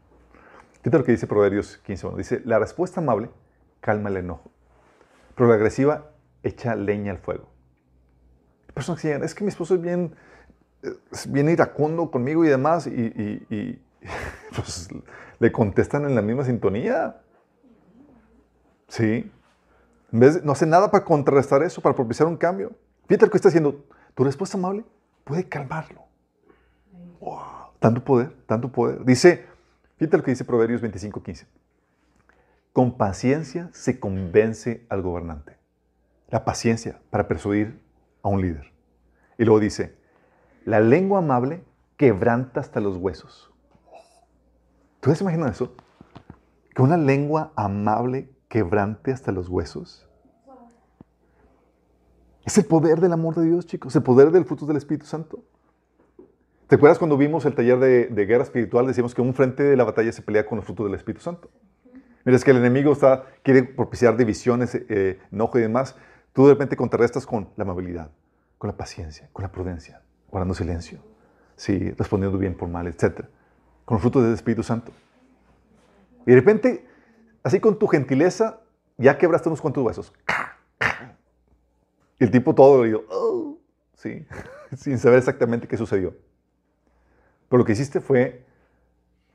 Fíjate lo que dice Proverbios 15. dice, la respuesta amable calma el enojo, pero la agresiva echa leña al fuego. Personas que es que mi esposo es bien, bien iracundo conmigo y demás, y (laughs) pues le contestan en la misma sintonía. Sí. No hace nada para contrarrestar eso, para propiciar un cambio. Fíjate lo que está haciendo. Tu respuesta amable puede calmarlo. Wow, tanto poder, tanto poder. Dice, fíjate lo que dice Proverbios 25:15. Con paciencia se convence al gobernante. La paciencia para persuadir a un líder. Y luego dice, la lengua amable quebranta hasta los huesos. ¿Tú te imaginas eso? Que una lengua amable quebrante hasta los huesos. Es el poder del amor de Dios, chicos, el poder del fruto del Espíritu Santo. ¿Te acuerdas cuando vimos el taller de, guerra espiritual? Decíamos que un frente de la batalla se pelea con el fruto del Espíritu Santo. Mientras que el enemigo está, quiere propiciar divisiones, eh, enojo y demás, tú de repente contrarrestas con la amabilidad, con la paciencia, con la prudencia, guardando silencio, sí, respondiendo bien por mal, etc. Con los frutos del Espíritu Santo. Y de repente, así con tu gentileza, ya quebraste unos cuantos huesos. Y el tipo todo dolido, oh, sí, (laughs) sin saber exactamente qué sucedió. Pero lo que hiciste fue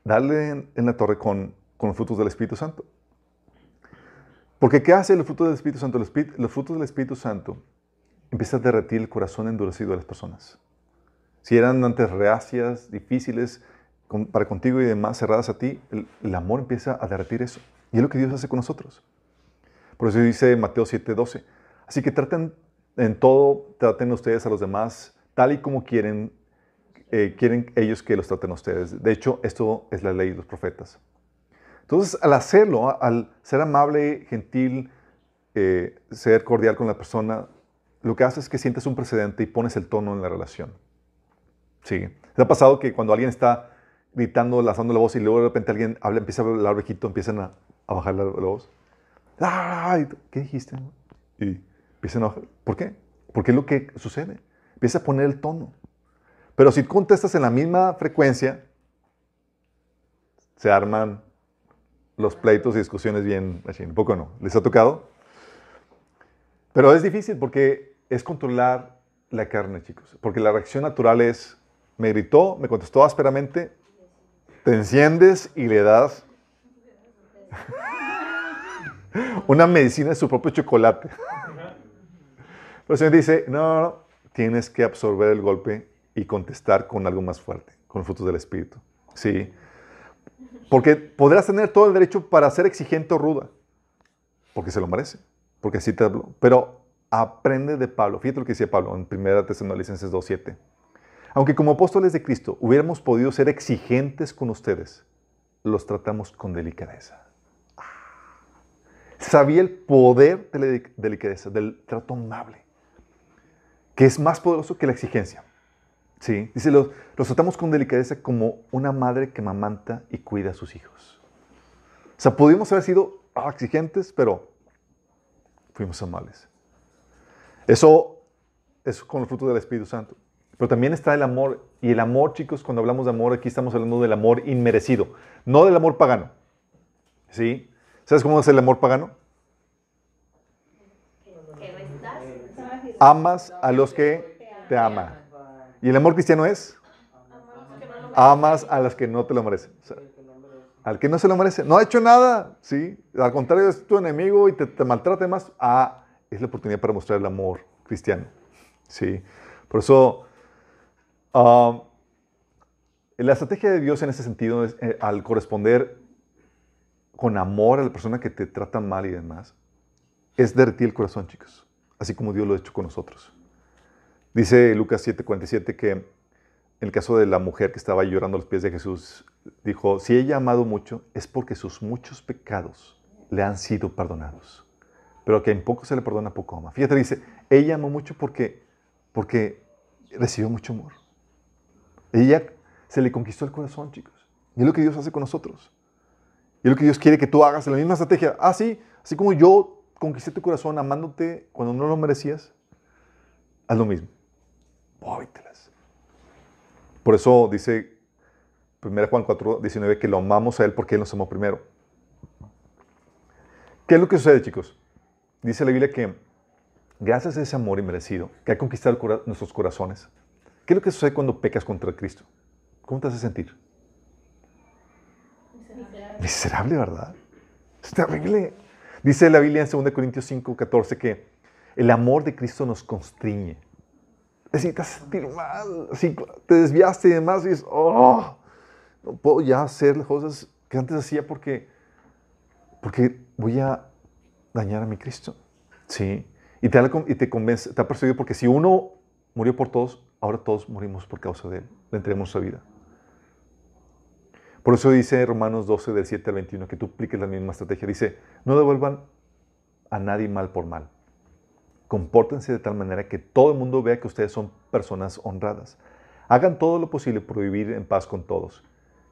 darle en, la torre con, con, los frutos del Espíritu Santo. Porque ¿qué hace el fruto del Espíritu Santo? Los, los frutos del Espíritu Santo empiezan a derretir el corazón endurecido de las personas. Si eran antes reacias, difíciles para contigo y demás, cerradas a ti, el, amor empieza a derretir eso. Y es lo que Dios hace con nosotros. Por eso dice Mateo 7:12. Así que traten en todo, traten ustedes a los demás tal y como quieren, eh, quieren ellos que los traten a ustedes. De hecho, esto es la ley de los profetas. Entonces, al hacerlo, al ser amable, gentil, eh, ser cordial con la persona, lo que hace es que sientes un precedente y pones el tono en la relación. Sí. ¿Te ha pasado que cuando alguien está gritando, lanzando la voz y luego de repente alguien habla, empieza a hablar bajito, empiezan a, a bajar la, la voz? ¡Ay! ¿Qué dijiste? Y empiezan a bajar. ¿Por qué? Porque es lo que sucede. Empieza a poner el tono. Pero si contestas en la misma frecuencia, se arman los pleitos y discusiones bien, un poco no. ¿Les ha tocado? Pero es difícil porque es controlar la carne, chicos. Porque la reacción natural es, me gritó, me contestó ásperamente, te enciendes y le das una medicina de su propio chocolate. Pero el Señor dice, no, tienes que absorber el golpe y contestar con algo más fuerte, con frutos del Espíritu. Sí. Porque podrás tener todo el derecho para ser exigente o ruda, porque se lo merece, porque así te habló. Pero aprende de Pablo. Fíjate lo que decía Pablo en 1 Tesalonicenses 2.7. Aunque como apóstoles de Cristo hubiéramos podido ser exigentes con ustedes, los tratamos con delicadeza. Sabía el poder de la delicadeza, del trato amable, que es más poderoso que la exigencia. Sí, dice, los, tratamos con delicadeza como una madre que mamanta y cuida a sus hijos. O sea, pudimos haber sido ah, exigentes, pero fuimos amables. Eso es con el fruto del Espíritu Santo. Pero también está el amor. Y el amor, chicos, cuando hablamos de amor, aquí estamos hablando del amor inmerecido, no del amor pagano. ¿Sí? ¿Sabes cómo es el amor pagano? Amas a los que te aman. ¿Y el amor cristiano es? Amas a los que no te lo merecen. Al que no se lo merece. No ha hecho nada, ¿sí? Al contrario, es tu enemigo y te, maltrata más. Ah, es la oportunidad para mostrar el amor cristiano. ¿Sí? Por eso, uh, la estrategia de Dios en ese sentido es eh, al corresponder con amor a la persona que te trata mal y demás, es derretir el corazón, chicos, así como Dios lo ha hecho con nosotros. Dice Lucas 7:47 que el caso de la mujer que estaba llorando a los pies de Jesús, dijo, si ella ha amado mucho, es porque sus muchos pecados le han sido perdonados. Pero que en poco se le perdona, poco ama. Fíjate, dice, ella amó mucho porque, porque recibió mucho amor. Ella se le conquistó el corazón, chicos. Y es lo que Dios hace con nosotros. Y es lo que Dios quiere que tú hagas en la misma estrategia. Ah, sí, así como yo conquisté tu corazón amándote cuando no lo merecías, haz lo mismo. Póvitelas. Por eso dice 1 Juan 4, 19 que lo amamos a Él porque Él nos amó primero. ¿Qué es lo que sucede, chicos? Dice la Biblia que gracias a ese amor inmerecido que ha conquistado cora nuestros corazones, ¿qué es lo que sucede cuando pecas contra Cristo? ¿Cómo te hace sentir? Miserable, ¿verdad? Es terrible. Dice la Biblia en 2 Corintios 5, 14 que el amor de Cristo nos constriñe. Te sentir mal, así, te desviaste y demás y dices, oh, no puedo ya hacer las cosas que antes hacía porque, porque voy a dañar a mi Cristo. Sí. Y te, y te convence, te ha persuadido porque si uno murió por todos, ahora todos morimos por causa de él. Le entregamos su vida. Por eso dice Romanos 12, del 7 al 21, que tú apliques la misma estrategia. Dice, no devuelvan a nadie mal por mal. Compórtense de tal manera que todo el mundo vea que ustedes son personas honradas. Hagan todo lo posible por vivir en paz con todos.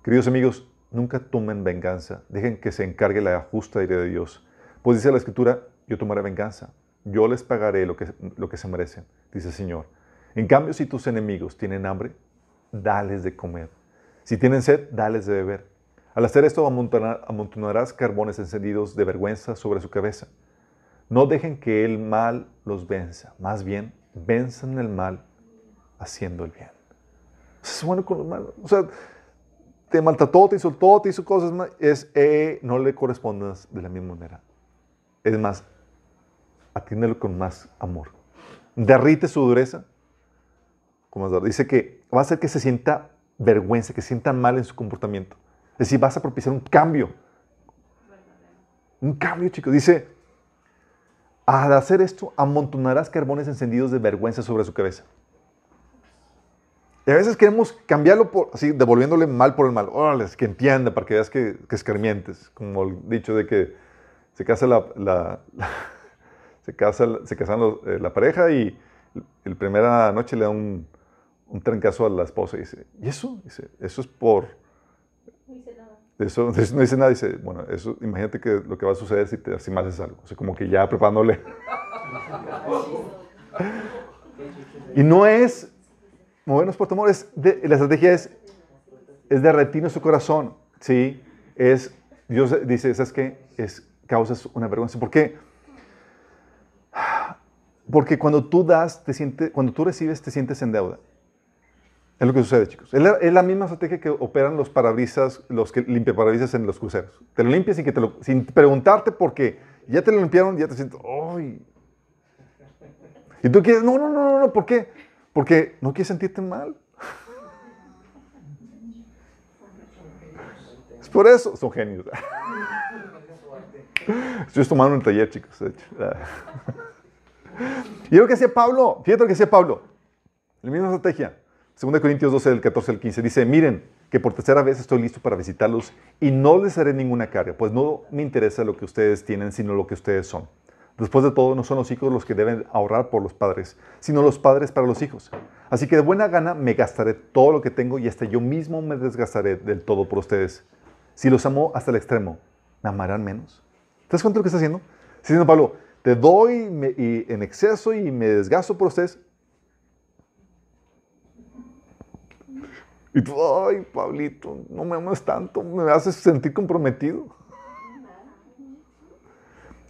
Queridos amigos, nunca tomen venganza. Dejen que se encargue la justa ira de Dios. Pues dice la Escritura, yo tomaré venganza. Yo les pagaré lo que, lo que se merecen, dice el Señor. En cambio, si tus enemigos tienen hambre, dales de comer. Si tienen sed, dales de beber. Al hacer esto, amontonar- amontonarás carbones encendidos de vergüenza sobre su cabeza. No dejen que el mal los venza. Más bien, venzan el mal haciendo el bien. Es bueno con los malos. O sea, te maltrató, te insultó, te hizo cosas más. Es, eh, no le correspondas de la misma manera. Es más, atiéndelo con más amor. Derrite su dureza. dolor. Dice que va a hacer que se sienta vergüenza, que se sienta mal en su comportamiento. Es decir, vas a propiciar un cambio. Un cambio, chicos. Dice, al hacer esto, amontonarás carbones encendidos de vergüenza sobre su cabeza. Y a veces queremos cambiarlo, por, así, devolviéndole mal por el mal. Órale, que entienda, para que veas que, que escarmientes. Como el dicho de que se casa la, la- la- (laughs) se casa, se casan los- eh, la pareja y la primera noche le da un, un trancazo a la esposa y dice, ¿y eso? Dice, eso es por... No hice nada. Eso, eso (laughs) no dice nada, dice, bueno, eso, imagínate que lo que va a suceder si, te, si mal haces algo. O sea, como que ya preparándole. (laughs) y no es movernos por temor, es de- la estrategia es, es derretir su corazón, ¿sí? Es, Dios dice, ¿sabes qué? Es, causas una vergüenza. ¿Por qué? Porque cuando tú das, te sientes, cuando tú recibes, te sientes en deuda. Es lo que sucede, chicos. Es la, misma estrategia que operan los parabrisas, los que limpian parabrisas en los cruceros. Te lo limpias sin, que te lo- sin preguntarte por qué. Ya te lo limpiaron, ya te sientes, ¡ay! Y tú quieres, no, no, no, no, no, ¿por qué? Porque no quieres sentirte mal. Es por eso, son genios. (laughs) Estoy tomando un taller, chicos. Y es (laughs) lo que hacía Pablo. Fíjate lo que hacía Pablo. La misma estrategia. 2 Corintios 12, del 14 al 15. Dice, miren, que por tercera vez estoy listo para visitarlos y no les haré ninguna carga, pues no me interesa lo que ustedes tienen, sino lo que ustedes son. Después de todo, no son los hijos los que deben ahorrar por los padres, sino los padres para los hijos. Así que de buena gana me gastaré todo lo que tengo y hasta yo mismo me desgastaré del todo por ustedes. Si los amo hasta el extremo, ¿me amarán menos? ¿Te das de lo que está haciendo? Está diciendo Pablo, te doy en exceso y me desgasto por ustedes. Y tú, ay, Pablito, no me amas tanto, me haces sentir comprometido.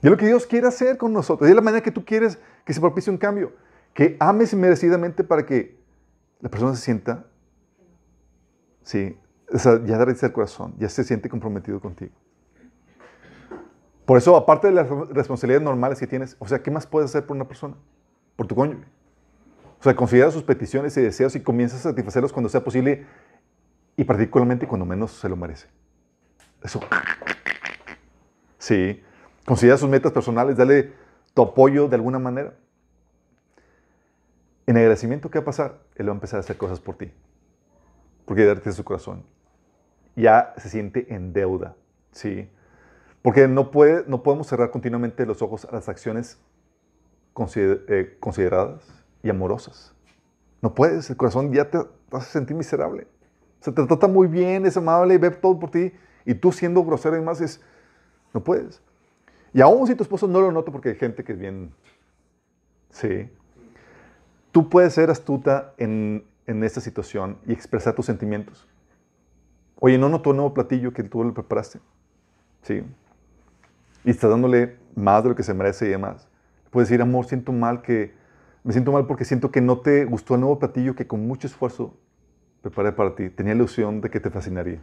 Y es lo que Dios quiere hacer con nosotros. Y es la manera que tú quieres que se propicie un cambio. Que ames merecidamente para que la persona se sienta, sí, o sea, ya el corazón, ya se siente comprometido contigo. Por eso, aparte de las responsabilidades normales que tienes, o sea, ¿qué más puedes hacer por una persona? Por tu cónyuge. Sea, considera sus peticiones y deseos y comienza a satisfacerlos cuando sea posible y particularmente cuando menos se lo merece. Eso. Sí. Considera sus metas personales, dale tu apoyo de alguna manera. En agradecimiento, ¿qué va a pasar? Él va a empezar a hacer cosas por ti. Porque darte su corazón. Ya se siente en deuda. Sí. Porque no, puede, no podemos cerrar continuamente los ojos a las acciones eh, consideradas y amorosas. No puedes, el corazón ya te, hace sentir miserable. Se te trata muy bien, es amable, ve todo por ti, y tú siendo grosero y demás, es, no puedes. Y aún si tu esposo no lo nota, porque hay gente que es bien, sí, tú puedes ser astuta en, en esta situación y expresar tus sentimientos. Oye, ¿no notó el nuevo platillo que tú le preparaste? Sí. Y estás dándole más de lo que se merece y demás. Puedes decir, amor, siento mal que, me siento mal porque siento que no te gustó el nuevo platillo que con mucho esfuerzo preparé para ti. Tenía la ilusión de que te fascinaría.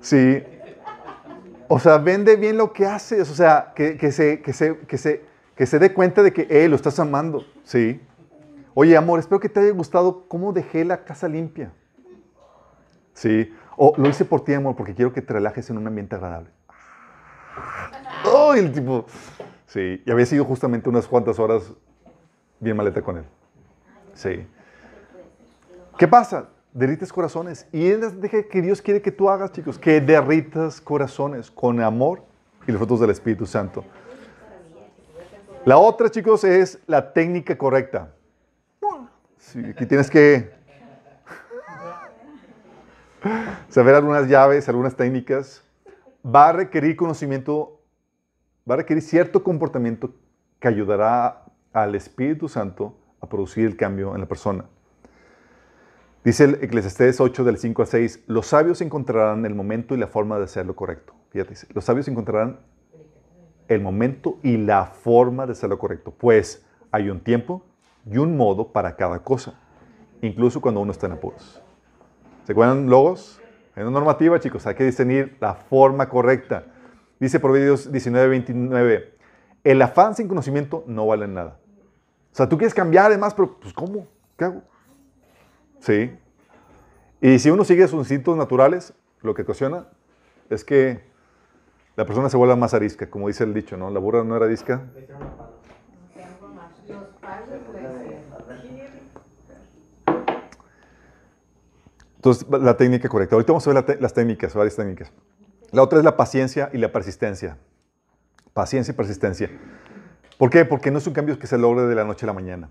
Sí. O sea, vende bien lo que haces. O sea, que, se, que, se, que, se, que se dé cuenta de que eh, lo estás amando. Sí. Oye, amor, espero que te haya gustado cómo dejé la casa limpia. Sí. O lo hice por ti, amor, porque quiero que te relajes en un ambiente agradable. ¡Ay! el tipo. Sí. Y había sido justamente unas cuantas horas bien maleta con él. Sí. ¿Qué pasa? Derrites corazones. Y es estrategia que Dios quiere que tú hagas, chicos. Que derritas corazones con amor y los frutos del Espíritu Santo. La otra, chicos, es la técnica correcta. Aquí tienes que saber algunas llaves, algunas técnicas. Va a requerir conocimiento, va a requerir cierto comportamiento que ayudará al Espíritu Santo a producir el cambio en la persona. Dice el Eclesiastés 8 del 5 al 6, los sabios encontrarán el momento y la forma de hacer lo correcto. Fíjate, los sabios encontrarán el momento y la forma de hacer lo correcto, pues hay un tiempo y un modo para cada cosa, incluso cuando uno está en apuros. ¿Se acuerdan logos? En una normativa, chicos, hay que discernir la forma correcta. Dice Proverbios 19, 29, el afán sin conocimiento no vale nada. O sea, tú quieres cambiar además, pero pues ¿cómo? ¿Qué hago? Sí. Y si uno sigue sus instintos naturales, lo que ocasiona es que la persona se vuelve más arisca, como dice el dicho, ¿no? La burra no era arisca. Entonces, la técnica correcta. Ahorita vamos a ver las técnicas, varias técnicas. La otra es la paciencia y la persistencia. Paciencia y persistencia. ¿Por qué? Porque no es un cambio que se logre de la noche a la mañana.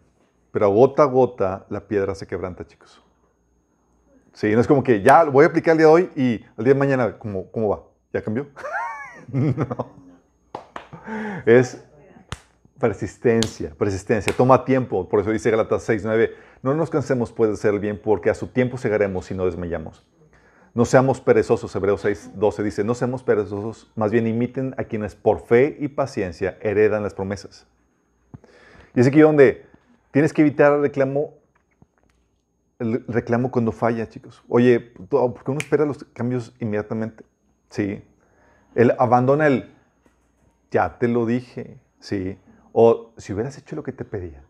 Pero gota a gota la piedra se quebranta, chicos. Sí, no es como que ya voy a aplicar el día de hoy y el día de mañana, ¿cómo, cómo va? ¿Ya cambió? (laughs) no. Es persistencia, persistencia. Toma tiempo. Por eso dice Galatas 6.9, no nos cansemos pues de hacer el bien porque a su tiempo llegaremos y no desmayamos. No seamos perezosos, Hebreos 6.12 dice, no seamos perezosos, más bien imiten a quienes por fe y paciencia heredan las promesas. Y es aquí donde tienes que evitar el reclamo, el reclamo cuando falla, chicos. Oye, ¿por qué uno espera los cambios inmediatamente? Sí. Él abandona el, ya te lo dije, sí. O si hubieras hecho lo que te pedía.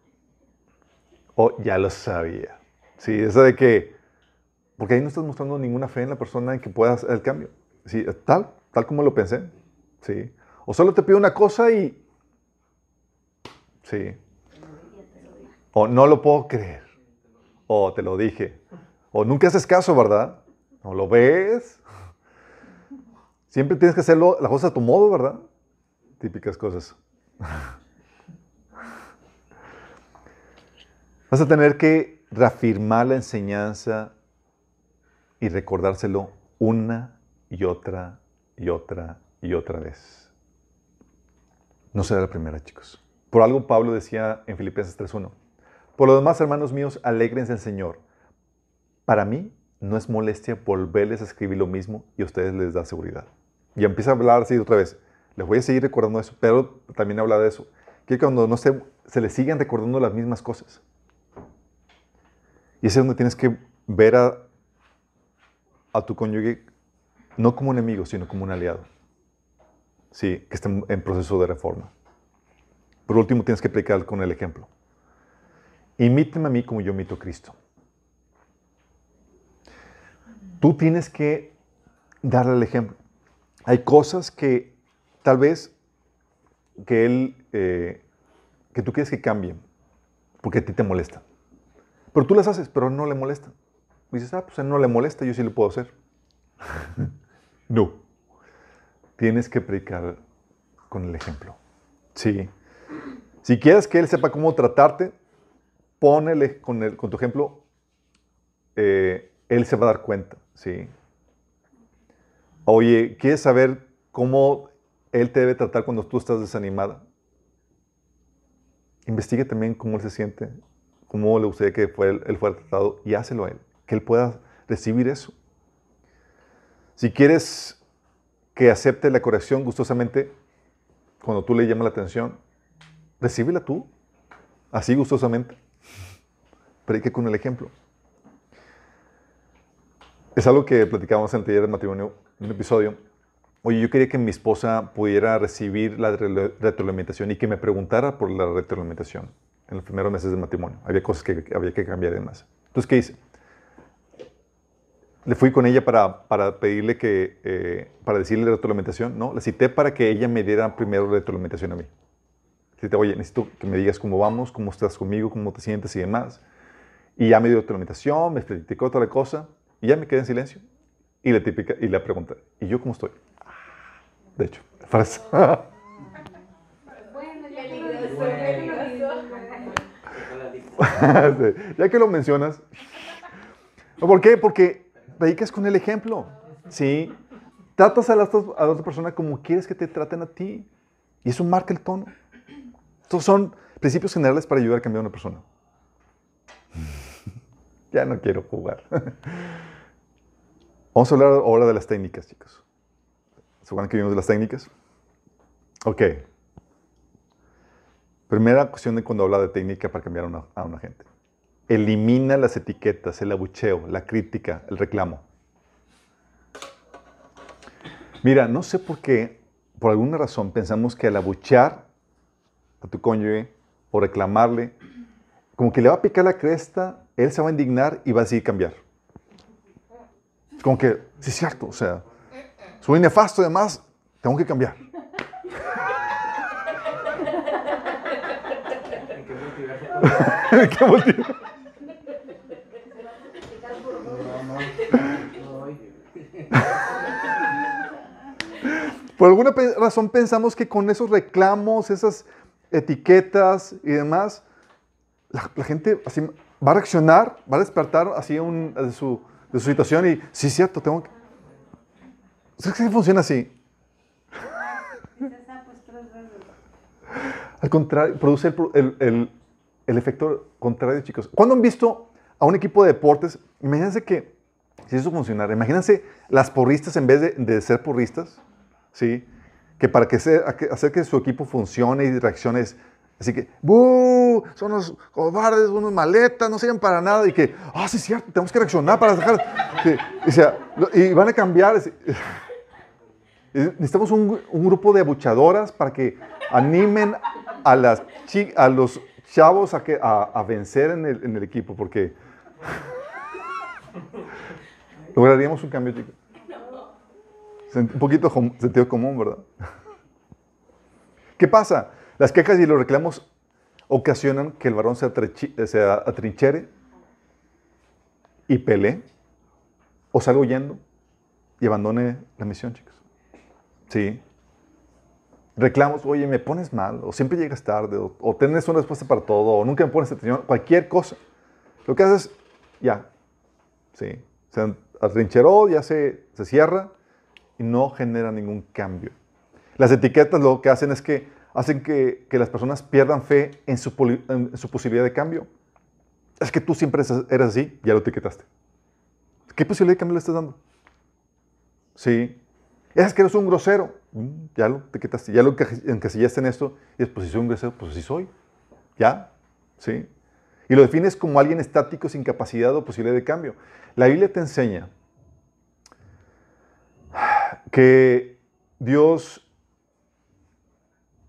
O ya lo sabía. Sí, eso de que, porque ahí no estás mostrando ninguna fe en la persona en que pueda hacer el cambio. Sí, tal, tal como lo pensé. Sí. O solo te pido una cosa y, sí. O no lo puedo creer. O te lo dije. O nunca haces caso, ¿verdad? ¿No lo ves? Siempre tienes que hacerlo la cosa a tu modo, ¿verdad? Típicas cosas. (laughs) Vas a tener que reafirmar la enseñanza y recordárselo una y otra y otra y otra vez. No será la primera, chicos. Por algo Pablo decía en Filipenses 3.1, por lo demás, hermanos míos, alegrense en el Señor. Para mí no es molestia volverles a escribir lo mismo y a ustedes les da seguridad. Y empieza a hablar así otra vez. Les voy a seguir recordando eso, pero también habla de eso. Que cuando no se, se les siguen recordando las mismas cosas. Y ese es donde tienes que ver a, a tu cónyuge no como un enemigo, sino como un aliado. Sí, que está en proceso de reforma. Por último, tienes que predicar con el ejemplo. Imíteme a mí como yo imito a Cristo. Tú tienes que darle el ejemplo. Hay cosas que tal vez que él, eh, que tú quieres que cambien, porque a ti te molestan. Pero tú las haces, pero no le molesta. dices, ah, pues a él no le molesta, yo sí lo puedo hacer. (laughs) no. Tienes que predicar con el ejemplo. Sí. Si quieres que él sepa cómo tratarte, ponele con, el, con tu ejemplo, eh, él se va a dar cuenta. Sí. Oye, ¿quieres saber cómo él te debe tratar cuando tú estás desanimada? Investigue también cómo él se siente cómo le gustaría que fue, él fuera tratado y hácelo a él, que él pueda recibir eso. Si quieres que acepte la corrección gustosamente, cuando tú le llamas la atención, recíbela tú, así gustosamente. Predique con el ejemplo. Es algo que platicábamos en el taller de matrimonio, en un episodio. Oye, yo quería que mi esposa pudiera recibir la retroalimentación y que me preguntara por la retroalimentación en los primeros meses de matrimonio. Había cosas que había que cambiar y demás. Entonces, ¿qué hice? Le fui con ella para, para pedirle que, eh, para decirle retroalimentación, ¿no? La cité para que ella me diera primero retroalimentación a mí. Cité, oye, necesito que me digas cómo vamos, cómo estás conmigo, cómo te sientes y demás. Y ya me dio retroalimentación, me explicó otra cosa, y ya me quedé en silencio. Y le, típica, y le pregunté, ¿y yo cómo estoy? De hecho, (laughs) Para eso. Bueno, ya Peligroso, Sí, (laughs) ya que lo mencionas. ¿Por qué? Porque predicas con el ejemplo. ¿Sí? Tratas a la, a la otra persona como quieres que te traten a ti. Y eso marca el tono. Estos son principios generales para ayudar a cambiar a una persona. (laughs) ya no quiero jugar. (laughs) Vamos a hablar ahora de las técnicas, chicos. ¿Se que vimos de las técnicas? Ok. Primera cuestión de cuando habla de técnica para cambiar a una, a una gente. Elimina las etiquetas, el abucheo, la crítica, el reclamo. Mira, no sé por qué, por alguna razón, pensamos que al abuchear a tu cónyuge o reclamarle, como que le va a picar la cresta, él se va a indignar y va a decidir cambiar. Como que, sí es cierto, o sea, soy nefasto además, tengo que cambiar. Hay que motivarse (laughs) ¿Qué motivo? Por alguna razón pensamos que con esos reclamos, esas etiquetas y demás, la, la gente así va a reaccionar, va a despertar así un- de, su, de su situación y, sí, es cierto, tengo que... ¿Sabes que funciona así? Al contrario, produce el, pro- el- el- el efecto contrario, chicos. ¿Cuándo han visto a un equipo de deportes? Imagínense que, si eso funcionara, imagínense las porristas en vez de, de ser porristas, ¿sí? Que para que hacer que su equipo funcione y reaccione así que, ¡buh! Son unos cobardes, unos maletas, no sirven para nada. Y que, ¡ah, sí es cierto! Tenemos que reaccionar para dejar... lo- y van a cambiar. es- (laughs) Necesitamos un, grupo de abuchadoras para que animen a, las a los chavos a, que, a, a vencer en el, en el equipo, porque (laughs) lograríamos un cambio, chicos. Un poquito de sentido común, ¿verdad? ¿Qué pasa? Las quejas y los reclamos ocasionan que el varón se, se atrinchere y pelee o salga huyendo y abandone la misión, chicos. Sí. Reclamos, oye, me pones mal, o siempre llegas tarde, o, o tienes una respuesta para todo, o nunca me pones atención, cualquier cosa. Lo que haces, ya. Sí. Se atrincheró, ya se, se cierra y no genera ningún cambio. Las etiquetas lo que hacen es que hacen que, que las personas pierdan fe en su, en su posibilidad de cambio. Es que tú siempre eres así, ya lo etiquetaste. ¿Qué posibilidad de cambio le estás dando? Sí. Es que eres un grosero. Mm, Ya lo etiquetaste, ya lo encasillaste en esto. Y después, si soy un grosero, pues así soy. ¿Ya? Sí. Y lo defines como alguien estático sin capacidad o posibilidad de cambio. La Biblia te enseña que Dios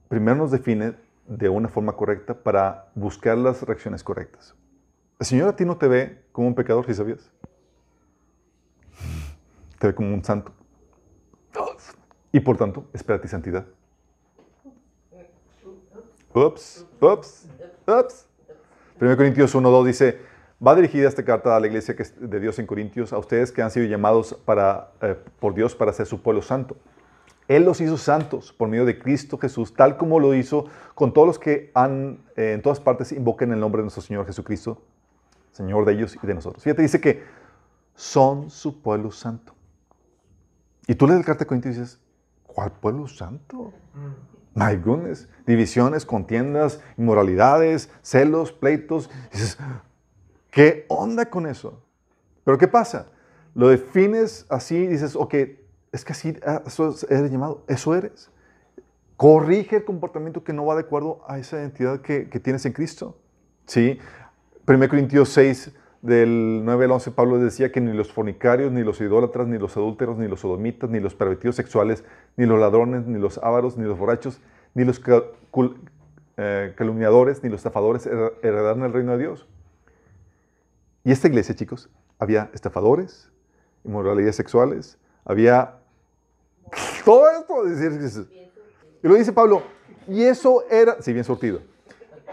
primero nos define de una forma correcta para buscar las reacciones correctas. El Señor a ti no te ve como un pecador, si sabías. Te ve como un santo. Y por tanto, espera ti santidad. Ups, ups, ups. 1 Corintios 1.2 dice, va dirigida esta carta a la iglesia de Dios en Corintios, a ustedes que han sido llamados para, eh, por Dios para ser su pueblo santo. Él los hizo santos por medio de Cristo Jesús, tal como lo hizo con todos los que han, eh, en todas partes invoquen el nombre de nuestro Señor Jesucristo, Señor de ellos y de nosotros. Fíjate, dice que son su pueblo santo. Y tú lees la carta de Corintios y dices, ¿cuál pueblo santo? My goodness, divisiones, contiendas, inmoralidades, celos, pleitos. Dices, ¿qué onda con eso? Pero ¿qué pasa? Lo defines así y dices, ok, es que así ah, eso es- eres llamado, eso eres. Corrige el comportamiento que no va de acuerdo a esa identidad que, que tienes en Cristo. ¿Sí? 1 Corintios 6, del 9 al 11, Pablo decía que ni los fornicarios, ni los idólatras, ni los adúlteros, ni los sodomitas, ni los pervertidos sexuales, ni los ladrones, ni los ávaros, ni los borrachos, ni los eh, calumniadores, ni los estafadores her- heredarán el reino de Dios. Y esta iglesia, chicos, había estafadores, inmoralidades sexuales, había todo esto. Y lo dice Pablo, y eso era, si bien sortido,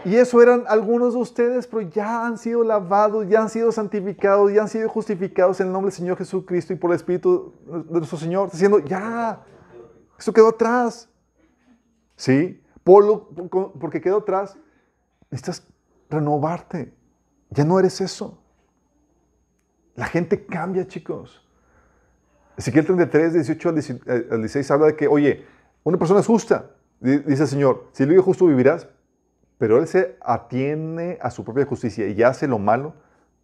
y eso eran algunos de ustedes, pero ya han sido lavados, ya han sido santificados, ya han sido justificados en el nombre del Señor Jesucristo y por el Espíritu de nuestro Señor, diciendo, ya, eso quedó atrás. ¿Sí? Por lo- por- porque quedó atrás, necesitas renovarte. Ya no eres eso. La gente cambia, chicos. Ezequiel 33, 18 al 10 al 16 habla de que, oye, una persona es justa. Di- Dice el Señor, si lo justo vivirás, pero él se atiene a su propia justicia y hace lo malo,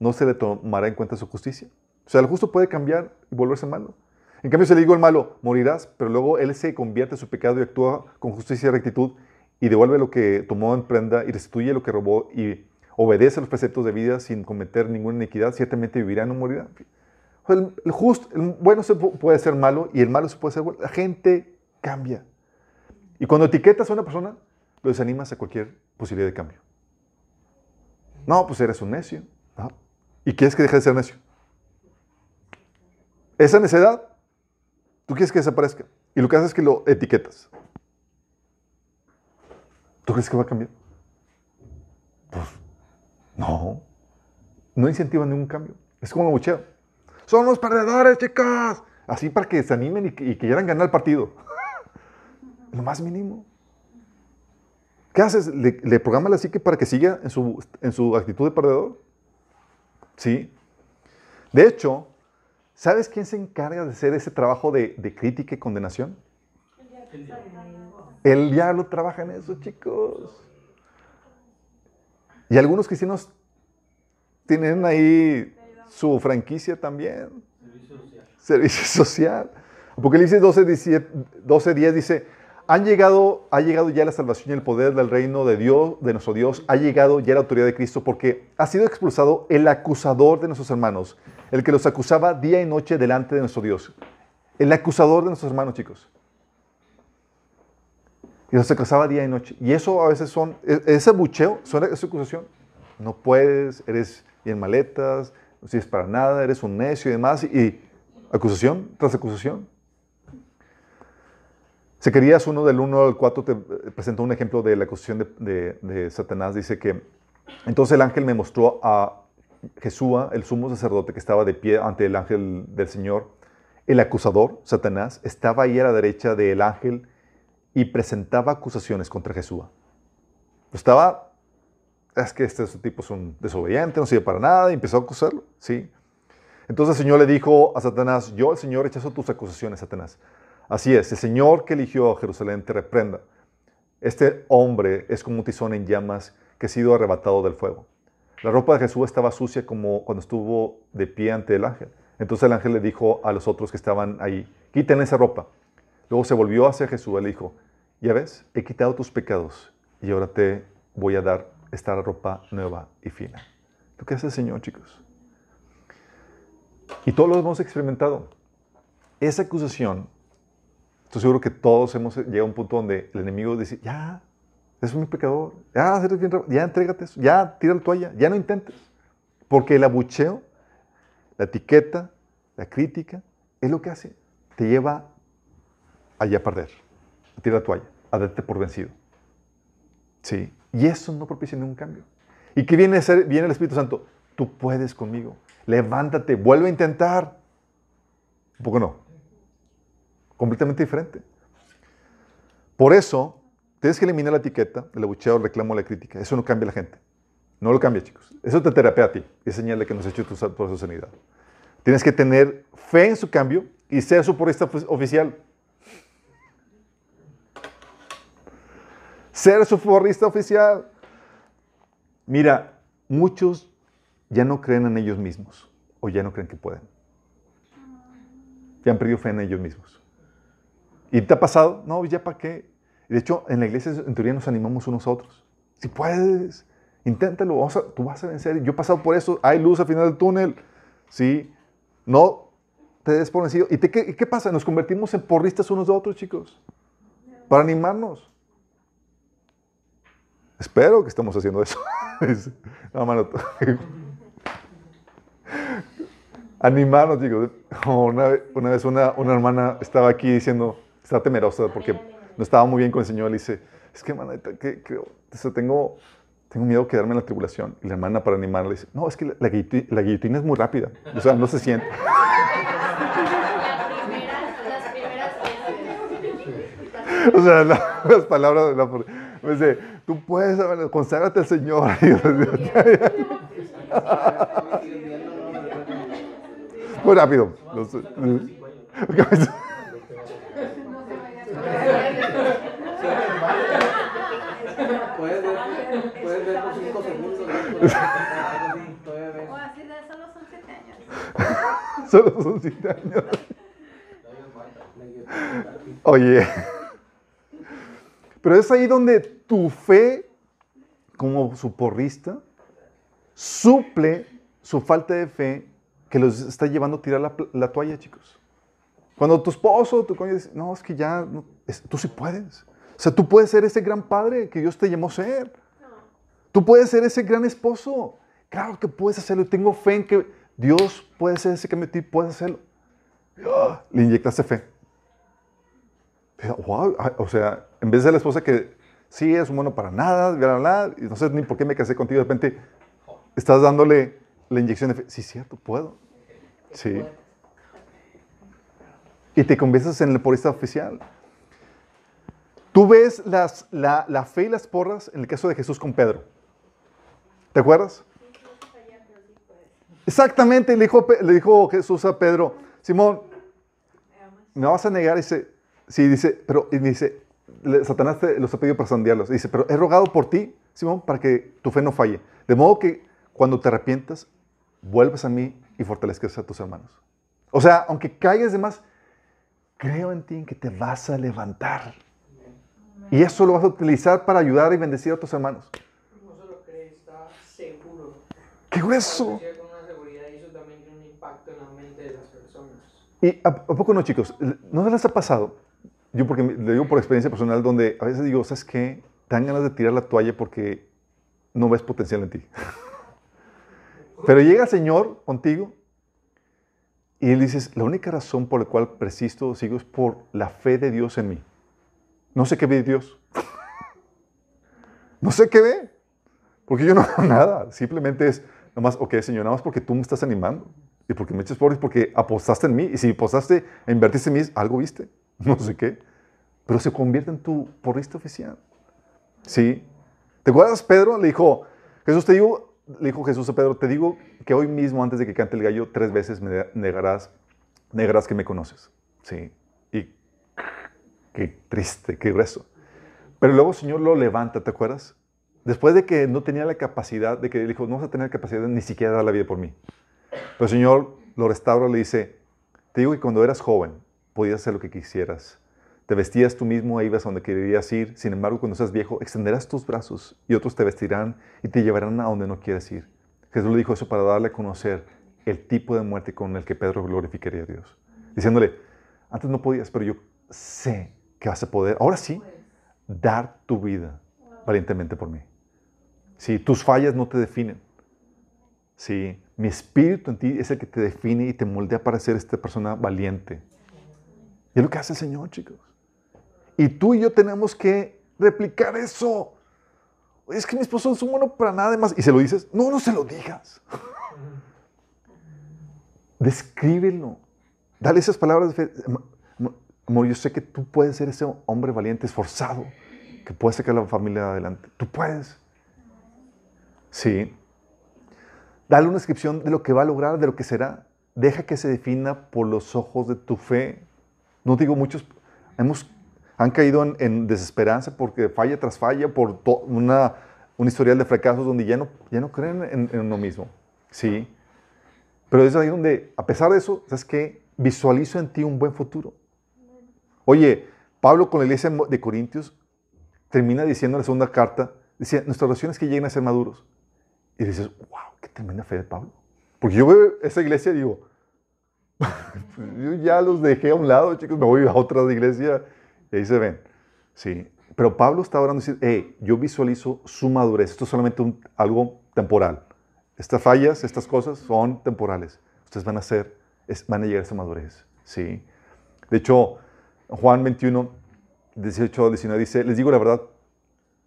no se le tomará en cuenta su justicia. O sea, el justo puede cambiar y volverse malo. En cambio, si le digo al malo, morirás, pero luego él se convierte en su pecado y actúa con justicia y rectitud y devuelve lo que tomó en prenda y restituye lo que robó y obedece los preceptos de vida sin cometer ninguna iniquidad, ciertamente vivirá y no morirá. El, el justo, el bueno se pu- puede ser malo y el malo se puede ser bueno. La gente cambia. Y cuando etiquetas a una persona, desanimas a cualquier posibilidad de cambio. No, pues eres un necio. ¿Y quieres que deje de ser necio? Esa necedad, tú quieres que desaparezca. Y lo que haces es que lo etiquetas. ¿Tú crees que va a cambiar? Pues, no. No incentiva ningún cambio. Es como el bucheo. Son los perdedores, chicas. Así para que se animen y que, y quieran ganar el partido. (laughs) Lo más mínimo. ¿Qué haces? ¿Le, le programas la psique para que siga en su, en su actitud de perdedor? Sí. De hecho, ¿sabes quién se encarga de hacer ese trabajo de, de crítica y condenación? El diablo trabaja en eso, chicos. Y algunos cristianos tienen ahí su franquicia también. Servicio social. Apocalipsis 12, 17, 12, 10 dice, han llegado, ha llegado ya la salvación y el poder del reino de Dios, de nuestro Dios, ha llegado ya la autoridad de Cristo, porque ha sido expulsado el acusador de nuestros hermanos, el que los acusaba día y noche delante de nuestro Dios. El acusador de nuestros hermanos, chicos. Y los acusaba día y noche. Y eso a veces son, e- ese bucheo, son esa acusación. No puedes, eres bien maletas, no sirves para nada, eres un necio y demás. Y acusación tras acusación. Zacarías 1 del 1 al 4 te presenta un ejemplo de la acusación de, Satanás. Dice que entonces el ángel me mostró a Jesúa, el sumo sacerdote que estaba de pie ante el ángel del Señor. El acusador, Satanás, estaba ahí a la derecha del ángel y presentaba acusaciones contra Jesúa. Estaba, es que este tipo es un desobediente, no sirve para nada, y empezó a acusarlo, ¿sí? Entonces el Señor le dijo a Satanás, yo el Señor rechazo tus acusaciones, Satanás. Así es, el Señor que eligió a Jerusalén te reprenda. Este hombre es como un tizón en llamas que ha sido arrebatado del fuego. La ropa de Jesús estaba sucia como cuando estuvo de pie ante el ángel. Entonces el ángel le dijo a los otros que estaban ahí, quiten esa ropa. Luego se volvió hacia Jesús y le dijo, ya ves, he quitado tus pecados y ahora te voy a dar esta ropa nueva y fina. ¿Lo que hace el Señor, chicos? Y todos lo hemos experimentado. Esa acusación, estoy seguro que todos hemos llegado a un punto donde el enemigo dice, ya, es un pecador, ya, eres bien, ya entrégate eso, ya, tira la toalla, ya no intentes. Porque el abucheo, la etiqueta, la crítica, es lo que hace. Te lleva allá a perder, a tirar la toalla, a darte por vencido. Sí. Y eso no propicia ningún cambio. ¿Y qué viene a ser? Viene el Espíritu Santo. Tú puedes conmigo. Levántate, vuelve a intentar. Un poco no. Completamente diferente. Por eso, tienes que eliminar la etiqueta, el abucheo, el reclamo, la crítica. Eso no cambia a la gente. No lo cambia, chicos. Eso te terapea a ti. Es señal de que nos ha hecho tu, por su sanidad. Tienes que tener fe en su cambio y ser su porrista ofi- oficial. Ser su porrista oficial. Mira, muchos ya no creen en ellos mismos o ya no creen que pueden. Ya han perdido fe en ellos mismos. ¿Y te ha pasado? No, ya para qué. De hecho, en la iglesia en teoría nos animamos unos a otros. Si puedes, inténtalo, vamos a- tú vas a vencer. Yo he pasado por eso, hay luz al final del túnel. Sí, no te des por vencido. ¿Y qué, pasa? Nos convertimos en porristas unos de otros, chicos, para animarnos. Espero que estemos haciendo eso. (laughs) no, mano. (laughs) Animarnos, chicos. Como Una, ve- una vez una hermana estaba aquí diciendo, está temerosa porque no estaba muy bien con el Señor. Le dice, es que, hermana, que, que- o sea, tengo, tengo miedo de quedarme en la tribulación. Y la hermana, para animarla, le dice, no, es que la, la guillotina, la guillotina es muy rápida. O sea, no se siente. Las primeras, las primeras veces. O sea, la- las palabras de la... Me dice, tú puedes, conságrate al Señor. Muy rápido. Los- Puedes ver, puedes ver por 5 segundos. O así de solo son siete años. (laughs) Solo son siete años. Oye. Pero es ahí donde tu fe, como su porrista, suple su falta de fe que los está llevando a tirar la, toalla, chicos. Cuando tu esposo, tu cónyuge dice, no, es que ya, no, es- tú sí puedes. O sea, tú puedes ser ese gran padre que Dios te llamó a ser. Tú puedes ser ese gran esposo. Claro que puedes hacerlo. Tengo fe en que Dios puede ser ese cambio en ti, puedes hacerlo. ¡Ah! Le inyectaste fe. Wow, ah, o sea, en vez de la esposa que sí es bueno para nada, bla, bla, bla, y no sé ni por qué me casé contigo, de repente estás dándole la inyección de fe. Sí, cierto, puedo. Sí. Y te conviertes en el porista oficial. Tú ves las, la, fe y las porras en el caso de Jesús con Pedro. ¿Te acuerdas? Exactamente, le dijo, le dijo Jesús a Pedro, Simón, me vas a negar, dice, sí, dice, pero y dice, Satanás te los ha pedido para sondearlos. Dice, pero he rogado por ti, Simón, para que tu fe no falle. De modo que cuando te arrepientas, vuelves a mí y fortalezcas a tus hermanos. O sea, aunque caigas de más, creo en ti en que te vas a levantar. Y eso lo vas a utilizar para ayudar y bendecir a tus hermanos. No solo cree, está seguro. ¡Qué grueso! Y eso también tiene un impacto en la mente de las personas. Y a, a poco no, chicos, ¿no les ha pasado? Yo porque me- le digo por experiencia personal donde a veces digo, ¿sabes qué? Te dan ganas de tirar la toalla porque no ves potencial en ti. (laughs) Pero llega el Señor contigo y Él dices, la única razón por la cual persisto, sigo, es por la fe de Dios en mí. No sé qué ve Dios. No sé qué ve. Porque yo no hago nada. Simplemente es, nomás, ok, Señor, nada más porque tú me estás animando. Y porque me echas por porque apostaste en mí. Y si apostaste e invertiste en mí, algo viste. (laughs) No sé qué. Pero se convierte en tu porrista oficial. ¿Sí? ¿Te acuerdas, Pedro? Le dijo, Jesús, te digo, le dijo Jesús a Pedro, te digo que hoy mismo, antes de que cante el gallo, tres veces me negarás, negarás que me conoces. Sí. Qué triste, qué grueso. Pero luego el Señor lo levanta, ¿te acuerdas? Después de que no tenía la capacidad, de que le dijo, no vas a tener capacidad ni siquiera dar la vida por mí. Pero el Señor lo restaura, le dice, te digo que cuando eras joven podías hacer lo que quisieras. Te vestías tú mismo e ibas a donde querías ir. Sin embargo, cuando seas viejo, extenderás tus brazos y otros te vestirán y te llevarán a donde no quieres ir. Jesús le dijo eso para darle a conocer el tipo de muerte con el que Pedro glorificaría a Dios. Diciéndole, antes no podías, pero yo sé que vas a poder, ahora sí, dar tu vida valientemente por mí. Si tus fallas no te definen. Sí, mi espíritu en ti es el que te define y te moldea para ser esta persona valiente. Y es lo que hace el Señor, chicos. Y tú y yo tenemos que replicar eso. Es que mi esposo es un bueno para nada más. Y se lo dices, no, no se lo digas. (laughs) Descríbelo. Dale esas palabras de fe. Am- Amor, yo sé que tú puedes ser ese hombre valiente, esforzado, que puede sacar a la familia adelante. Tú puedes. Sí. Dale una descripción de lo que va a lograr, de lo que será. Deja que se defina por los ojos de tu fe. No digo muchos, hemos, han caído en, en desesperanza porque falla tras falla, por to- una, un historial de fracasos donde ya no, ya no creen en, en uno mismo. Sí. Pero es ahí donde, a pesar de eso, ¿sabes qué? Visualizo en ti un buen futuro. Oye, Pablo con la iglesia de Corintios termina diciendo en la segunda carta, decía, nuestras oraciones que lleguen a ser maduros. Y dices, wow, qué tremenda fe de Pablo. Porque yo veo esa iglesia y digo, (laughs) yo ya los dejé a un lado, chicos, me voy a otra iglesia y ahí se ven. Sí, pero Pablo está orando y dice, hey, yo visualizo su madurez. Esto es solamente algo temporal. Estas fallas, estas cosas son temporales. Ustedes van a ser, es- van a llegar a esa madurez. Sí. De hecho, Juan 21, 18 al 19 dice, les digo la verdad,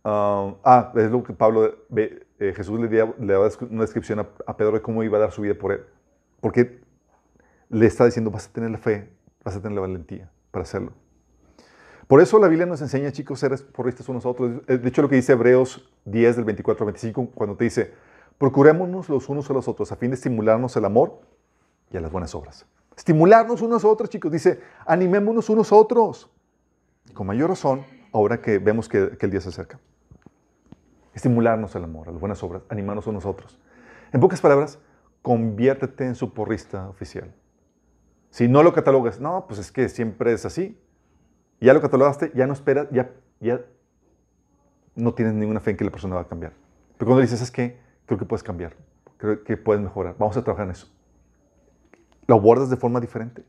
ah, ah, es lo que Pablo, ve, eh, Jesús le daba, le una descripción a, Pedro de cómo iba a dar su vida por él. Porque le está diciendo, vas a tener la fe, vas a tener la valentía para hacerlo. Por eso la Biblia nos enseña, chicos, ser porristas unos a otros. De hecho, lo que dice Hebreos 10 del 24 al 25, cuando te dice, procurémonos los unos a los otros a fin de estimularnos el amor y a las buenas obras. Estimularnos unos a otros, chicos. Dice, animémonos unos a otros. Con mayor razón, ahora que vemos que, que el día se acerca. Estimularnos al amor, a las buenas obras, animarnos unos a otros. En pocas palabras, conviértete en su porrista oficial. Si no lo catalogas, no, pues es que siempre es así. Ya lo catalogaste, ya no esperas, ya, ya no tienes ninguna fe en que la persona va a cambiar. Pero cuando dices, es que creo que puedes cambiar, creo que puedes mejorar, vamos a trabajar en eso. Lo abordas de forma diferente.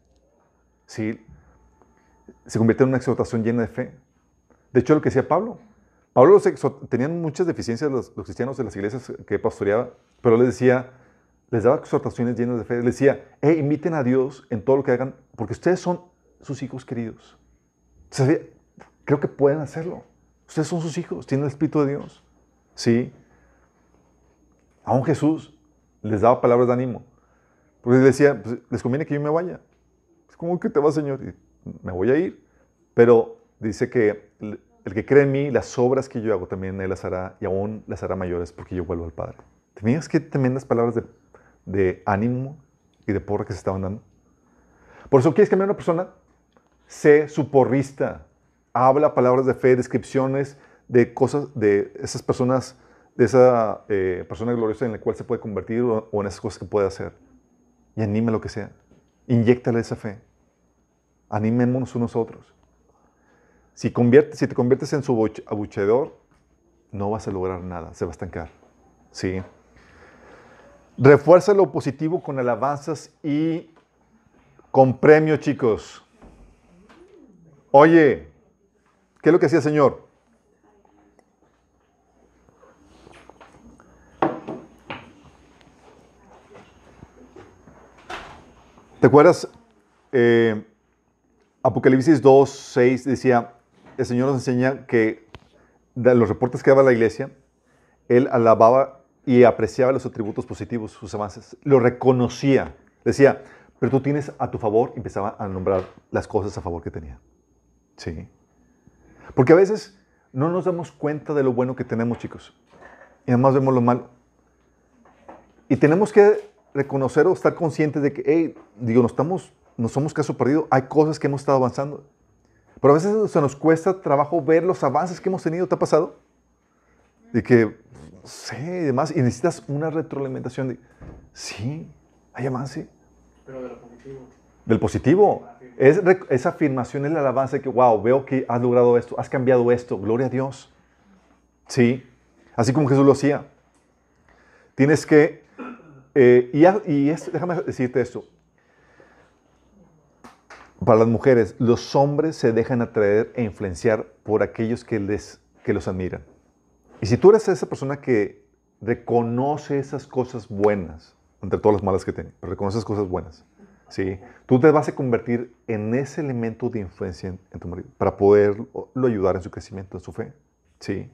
Sí, se convierte en una exhortación llena de fe. De hecho, lo que decía Pablo, Pablo tenían muchas deficiencias los, los, cristianos de las iglesias que pastoreaba, pero les decía, les daba exhortaciones llenas de fe. Les decía, hey, inviten a Dios en todo lo que hagan, porque ustedes son sus hijos queridos. Creo que pueden hacerlo. Ustedes son sus hijos, tienen el Espíritu de Dios. Sí. Aún Jesús les daba palabras de ánimo. Porque decía, pues, les conviene que yo me vaya. Es como que te va, Señor, y me voy a ir. Pero dice que el que cree en mí, las obras que yo hago también Él las hará y aún las hará mayores porque yo vuelvo al Padre. ¿Te qué tremendas palabras de, de ánimo y de porra que se estaban dando? Por eso, ¿quieres cambiar a una persona? Sé su porrista. Habla palabras de fe, descripciones de cosas, de esas personas, de esa eh, persona gloriosa en la cual se puede convertir o, o en esas cosas que puede hacer. Y anime lo que sea. Inyéctale esa fe. Animémonos unos a otros. Si, convierte, si te conviertes en su abucheador, no vas a lograr nada, se va a estancar. ¿Sí? Refuerza lo positivo con alabanzas y con premio, chicos. Oye, ¿qué es lo que hacía el Señor? ¿Te acuerdas? Eh, Apocalipsis 2, 6 decía, el Señor nos enseña que de los reportes que daba la iglesia, Él alababa y apreciaba los atributos positivos, sus avances, lo reconocía. Decía, pero tú tienes a tu favor, empezaba a nombrar las cosas a favor que tenía. Sí. Porque a veces no nos damos cuenta de lo bueno que tenemos, chicos. Y además vemos lo malo. Y tenemos que reconocer o estar conscientes de que, hey, digo, no estamos, no somos caso perdido. Hay cosas que hemos estado avanzando. Pero a veces se nos cuesta trabajo ver los avances que hemos tenido. ¿Te ha pasado? De que, sí, y demás, y necesitas una retroalimentación de, sí, hay avance. Pero de lo positivo. Del positivo. Es, esa afirmación es la alabanza de que, wow, veo que has logrado esto, has cambiado esto, gloria a Dios. Sí, así como Jesús lo hacía. Tienes que, eh, y, y es, déjame decirte esto, para las mujeres, los hombres se dejan atraer e influenciar por aquellos que, les, que los admiran. Y si tú eres esa persona que reconoce esas cosas buenas, entre todas las malas que tiene, pero reconoce esas cosas buenas, ¿sí? tú te vas a convertir en ese elemento de influencia en, en tu marido para poderlo ayudar en su crecimiento, en su fe. ¿sí?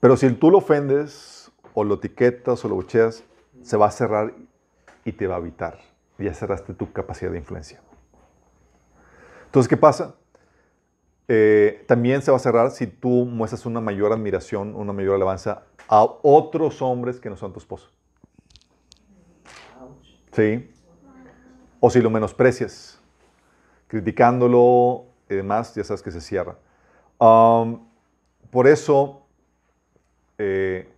Pero si tú lo ofendes o lo etiquetas o lo bucheas, se va a cerrar y te va a evitar. Ya cerraste tu capacidad de influencia. Entonces, ¿qué pasa? Eh, también se va a cerrar si tú muestras una mayor admiración, una mayor alabanza a otros hombres que no son tu esposo. ¿Sí? O si lo menosprecias, criticándolo y demás, ya sabes que se cierra. Por eso eh,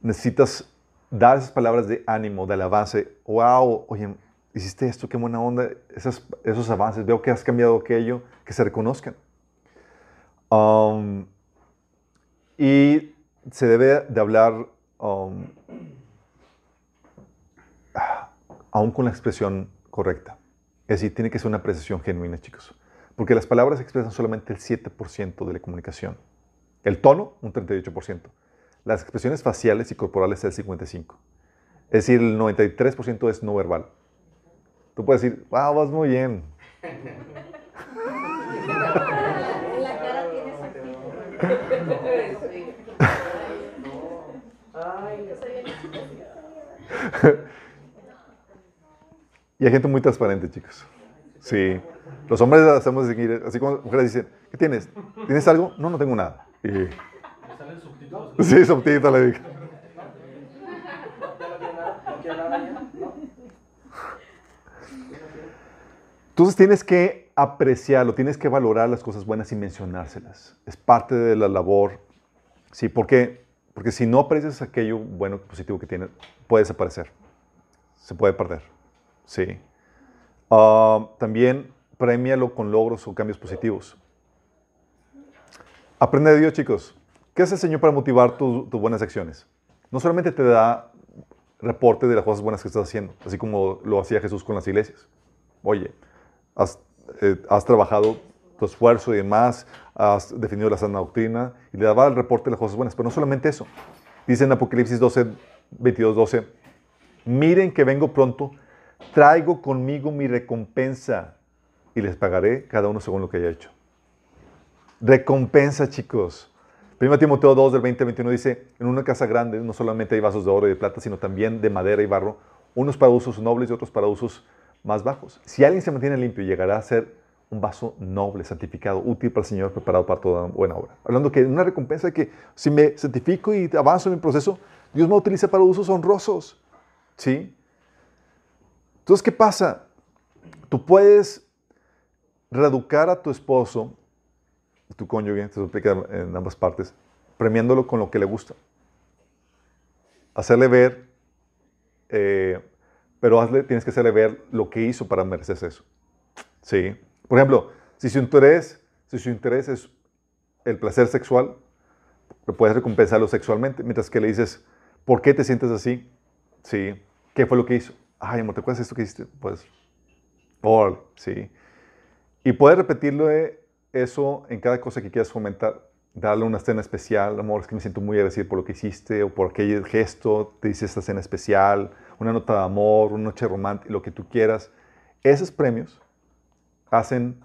necesitas dar esas palabras de ánimo, de alabanza. Wow, oye, hiciste esto, qué buena onda, esos, esos avances, veo que has cambiado aquello, que se reconozcan. Um, y se debe de hablar um, aún con la expresión correcta. Es decir, tiene que ser una apreciación genuina, chicos. Porque las palabras expresan solamente el 7% de la comunicación. El tono, un 38%. Las expresiones faciales y corporales, el 55%. Es decir, el 93% es no verbal. Tú puedes decir, wow, vas muy bien. La cara tiene Y hay gente muy transparente, chicos. Sí. Los hombres hacemos así como las mujeres dicen, ¿qué tienes? ¿Tienes algo? No, no tengo nada. Y. (laughs) sí, subtítulo le dije. Entonces tienes que apreciarlo, tienes que valorar las cosas buenas y mencionárselas. Es parte de la labor. Sí, ¿por qué? Porque si no aprecias aquello bueno, positivo que tiene, puede desaparecer. Se puede perder. Sí. Ah, también premialo con logros o cambios positivos. Aprende de Dios, chicos. ¿Qué hace el Señor para motivar tu- tus buenas acciones? No solamente te da reporte de las cosas buenas que estás haciendo, así como lo hacía Jesús con las iglesias. Oye, has, eh, trabajado tu esfuerzo y demás, has definido la sana doctrina y le daba el reporte de las cosas buenas. Pero no solamente eso. Dice en Apocalipsis 12, 22, 12, miren que vengo pronto, traigo conmigo mi recompensa y les pagaré cada uno según lo que haya hecho. Recompensa, chicos. 1 Timoteo 2 del 20 al 21 dice, en una casa grande no solamente hay vasos de oro y de plata, sino también de madera y barro, unos para usos nobles y otros para usos más bajos. Si alguien se mantiene limpio, llegará a ser un vaso noble, santificado, útil para el Señor, preparado para toda buena obra. Hablando que una recompensa de que si me santifico y avanzo en mi proceso, Dios me utiliza para usos honrosos. ¿Sí? Entonces, ¿qué pasa? Tú puedes reeducar a tu esposo, tu cónyuge, se aplica en ambas partes, premiándolo con lo que le gusta. Hacerle ver, eh, pero hazle, tienes que hacerle ver lo que hizo para merecerse eso. Sí. Por ejemplo, si su interés, si su interés es el placer sexual, puedes recompensarlo sexualmente, mientras que le dices, ¿por qué te sientes así? Sí. ¿Qué fue lo que hizo? Ay, amor, ¿te acuerdas de esto que hiciste? Pues, por, sí. Y puedes repetirlo eh, eso en cada cosa que quieras fomentar. Darle una cena especial, amor, es que me siento muy agradecido por lo que hiciste o por aquel gesto, te hice esta cena especial, una nota de amor, una noche romántica, lo que tú quieras. Esos premios hacen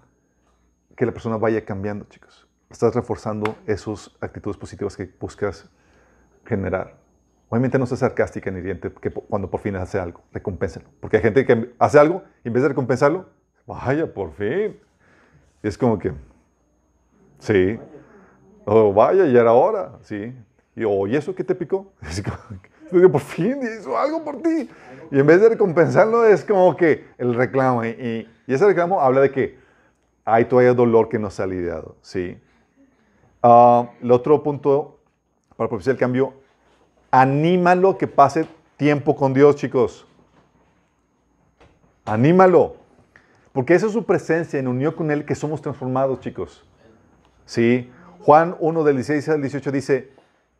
que la persona vaya cambiando, chicos. Estás reforzando esas actitudes positivas que buscas generar. Obviamente no sea sarcástica ni hiriente que cuando por fin hace algo, recompénsalo. Porque hay gente que hace algo y en vez de recompensarlo, vaya, por fin. Y es como que, sí. Oh, vaya, ya era hora, sí. Y, ¿y eso qué te picó? (laughs) "Oye, por fin hizo algo por ti. Y en vez de recompensarlo, es como que el reclamo. Y, ese reclamo habla de que hay todavía dolor que no se ha lidiado, sí. Ah, el otro punto para propiciar el cambio, anímalo que pase tiempo con Dios, chicos. Anímalo. Porque esa es su presencia en unión con Él que somos transformados, chicos. Sí. Juan 1 del 16 al 18 dice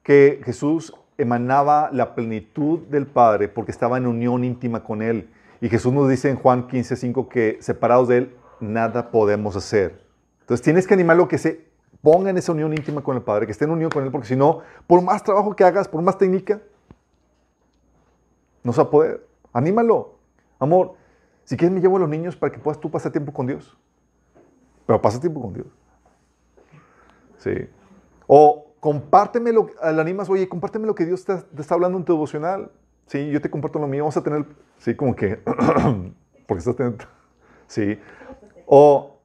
que Jesús emanaba la plenitud del Padre porque estaba en unión íntima con Él. Y Jesús nos dice en Juan 15, 5 que separados de Él nada podemos hacer. Entonces tienes que animarlo que se ponga en esa unión íntima con el Padre, que esté en unión con Él, porque si no, por más trabajo que hagas, por más técnica, no se va a poder. Anímalo. Amor, si quieres me llevo a los niños para que puedas tú pasar tiempo con Dios. Pero pasa tiempo con Dios. Sí. O compárteme lo animas, oye, compárteme lo que Dios te, está hablando en tu devocional. Sí, yo te comparto lo mío. Vamos a tener, sí, como que, (clears throat) porque estás teniendo, (laughs) sí. O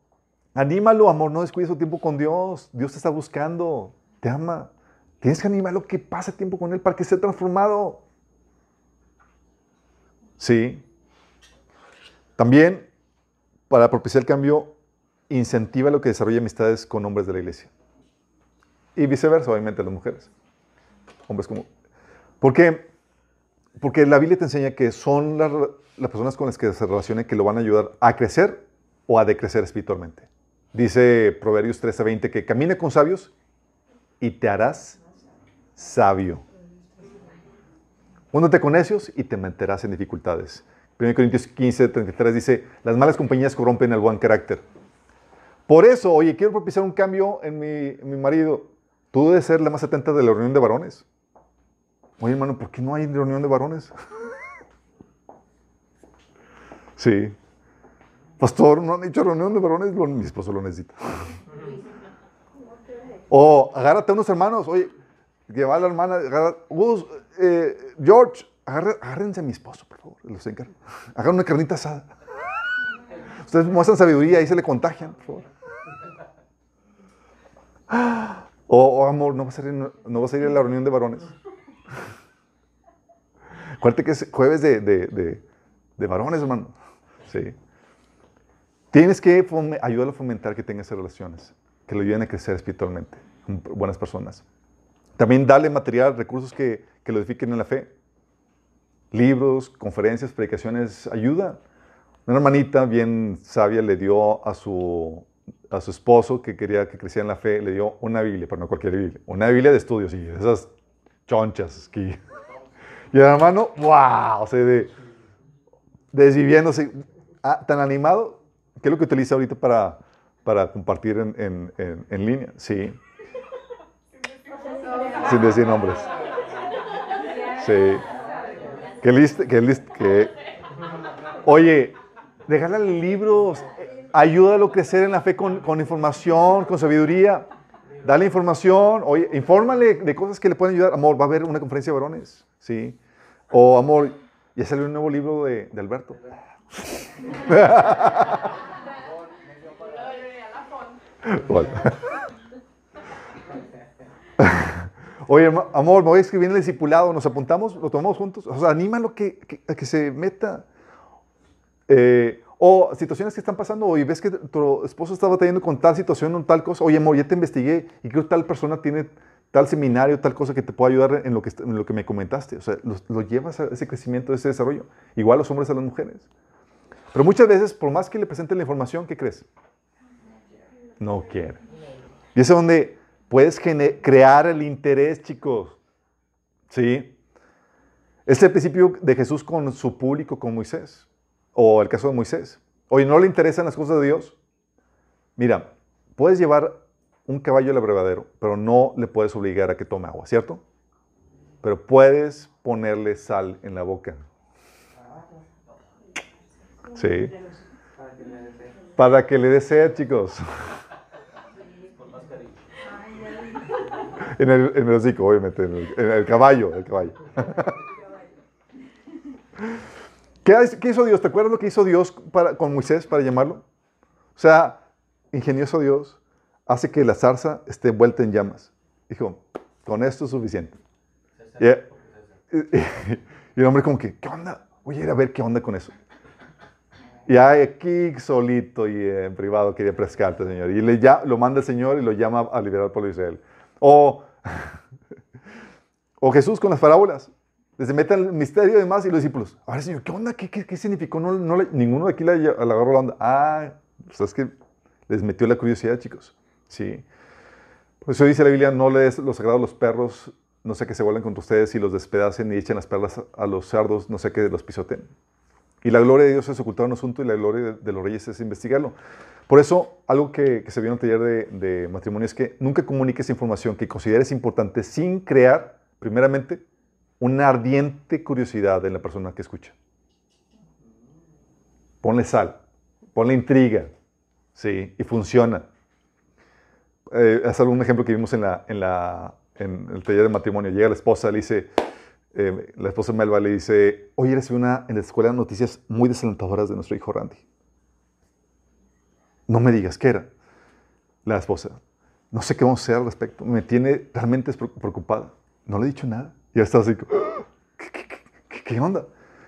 anímalo, amor, no descuides tu tiempo con Dios. Dios te está buscando, te ama. Tienes que animarlo que pase tiempo con Él para que esté transformado. Sí. También, para propiciar el cambio, incentiva lo que desarrolle amistades con hombres de la iglesia. Y viceversa, obviamente, las mujeres. Hombres como... Porque, porque la Biblia te enseña que son las, las personas con las que se relacionen que lo van a ayudar a crecer o a decrecer espiritualmente. Dice Proverbios 13, 20 que camina con sabios y te harás sabio. Únete con necios y te meterás en dificultades. 1 Corintios 15, 33 dice, las malas compañías corrompen el buen carácter. Por eso, oye, quiero propiciar un cambio en mi, en mi marido. Tú debes ser la más atenta de la reunión de varones. Oye, hermano, ¿por qué no hay reunión de varones? (laughs) sí. Pastor, no han hecho reunión de varones, mi esposo lo necesita. (laughs) o agárrate a unos hermanos, oye, lleva a la hermana, Gus, eh, George, agárrense a mi esposo, por favor, los encargo. (laughs) Hagan una carnita asada. Ustedes muestran sabiduría y se le contagian, por favor. Oh, amor, no vas, a ir, no, vas a ir a la reunión de varones. (laughs) Acuérdate que es jueves de, de, de, varones, hermano. Sí. Tienes que ayudarlo a fomentar que tenga esas relaciones, que lo ayuden a crecer espiritualmente, buenas personas. También darle material, recursos que, que lo edifiquen en la fe. Libros, conferencias, predicaciones, ayuda. Una hermanita bien sabia le dio a su, a su esposo que quería que creciera en la fe, le dio una Biblia, pero no cualquier Biblia, una Biblia de estudios, y esas chonchas. Que... (laughs) Y el hermano, wow, se de, desviviéndose, ah, tan animado, ¿qué es lo que utiliza ahorita para, para compartir en, en, en, línea? Sí. Sin decir nombres. Sí. Qué listo, qué listo, que... Oye, regálale libros, ayúdalo a crecer en la fe con, con, información, con sabiduría. Dale información, oye, infórmale de cosas que le pueden ayudar. Amor, va a haber una conferencia de varones, ¿sí? O, amor, ya salió un nuevo libro de, de Alberto. (laughs) Oye, amor, me voy a escribir el discipulado, nos apuntamos, lo tomamos juntos. O sea, anímalo que, que, a que se meta. Eh, o situaciones que están pasando, oye, ves que tu esposo está batallando con tal situación o tal cosa. Oye, amor, ya te investigué y creo que tal persona tiene tal seminario, tal cosa que te pueda ayudar en lo que, en lo que me comentaste. O sea, lo, llevas a ese crecimiento, a ese desarrollo. Igual los hombres a las mujeres. Pero muchas veces, por más que le presenten la información, ¿qué crees? No quiere. Y es donde puedes crear el interés, chicos. ¿Sí? Es el principio de Jesús con su público, con Moisés. O el caso de Moisés. Oye, ¿no le interesan las cosas de Dios? Mira, puedes llevar un caballo al abrevadero, pero no le puedes obligar a que tome agua, ¿cierto? Pero puedes ponerle sal en la boca. Sí. Para que le dé sed, chicos. En el, en el hocico, obviamente, en el, caballo, el caballo. (laughs) ¿Qué, hizo Dios? ¿Te acuerdas lo que hizo Dios para, con Moisés para llamarlo? O sea, ingenioso Dios hace que la zarza esté envuelta en llamas. Dijo, con esto es suficiente. (laughs) Y, el hombre como que, ¿qué onda? Voy a ir a ver qué onda con eso. Y aquí solito y en privado quería pescarte, Señor. Y le ya, lo manda el Señor y lo llama a liberar al pueblo de Israel. O, (laughs) o Jesús con las parábolas. Se mete el misterio y demás y los discípulos. Ahora, Señor, ¿qué onda? ¿Qué, qué, significó? No, no ninguno de aquí le, agarró la onda. Ah, pues es que les metió la curiosidad, chicos. Sí. Por eso dice la Biblia, no le los sagrados a los perros, no sé que se vuelven contra ustedes y los despedacen y echen las perlas a los cerdos, no sé que los pisoten. Y la gloria de Dios es ocultar un asunto y la gloria de, los reyes es investigarlo. Por eso, algo que, se vio en el taller de, de, matrimonio es que nunca comuniques información que consideres importante sin crear, primeramente, una ardiente curiosidad en la persona que escucha. Ponle sal, ponle intriga, ¿sí? Y funciona. Eh, es algún ejemplo que vimos en, la, en, la, en el taller de matrimonio. Llega la esposa, le dice, eh, la esposa Melba le dice, oye, recibí una, en la escuela noticias muy desalentadoras de nuestro hijo Randy. No me digas qué era. La esposa, no sé qué vamos a hacer al respecto. Me tiene realmente preocupada. No le he dicho nada. Ya está así, ¿qué, onda?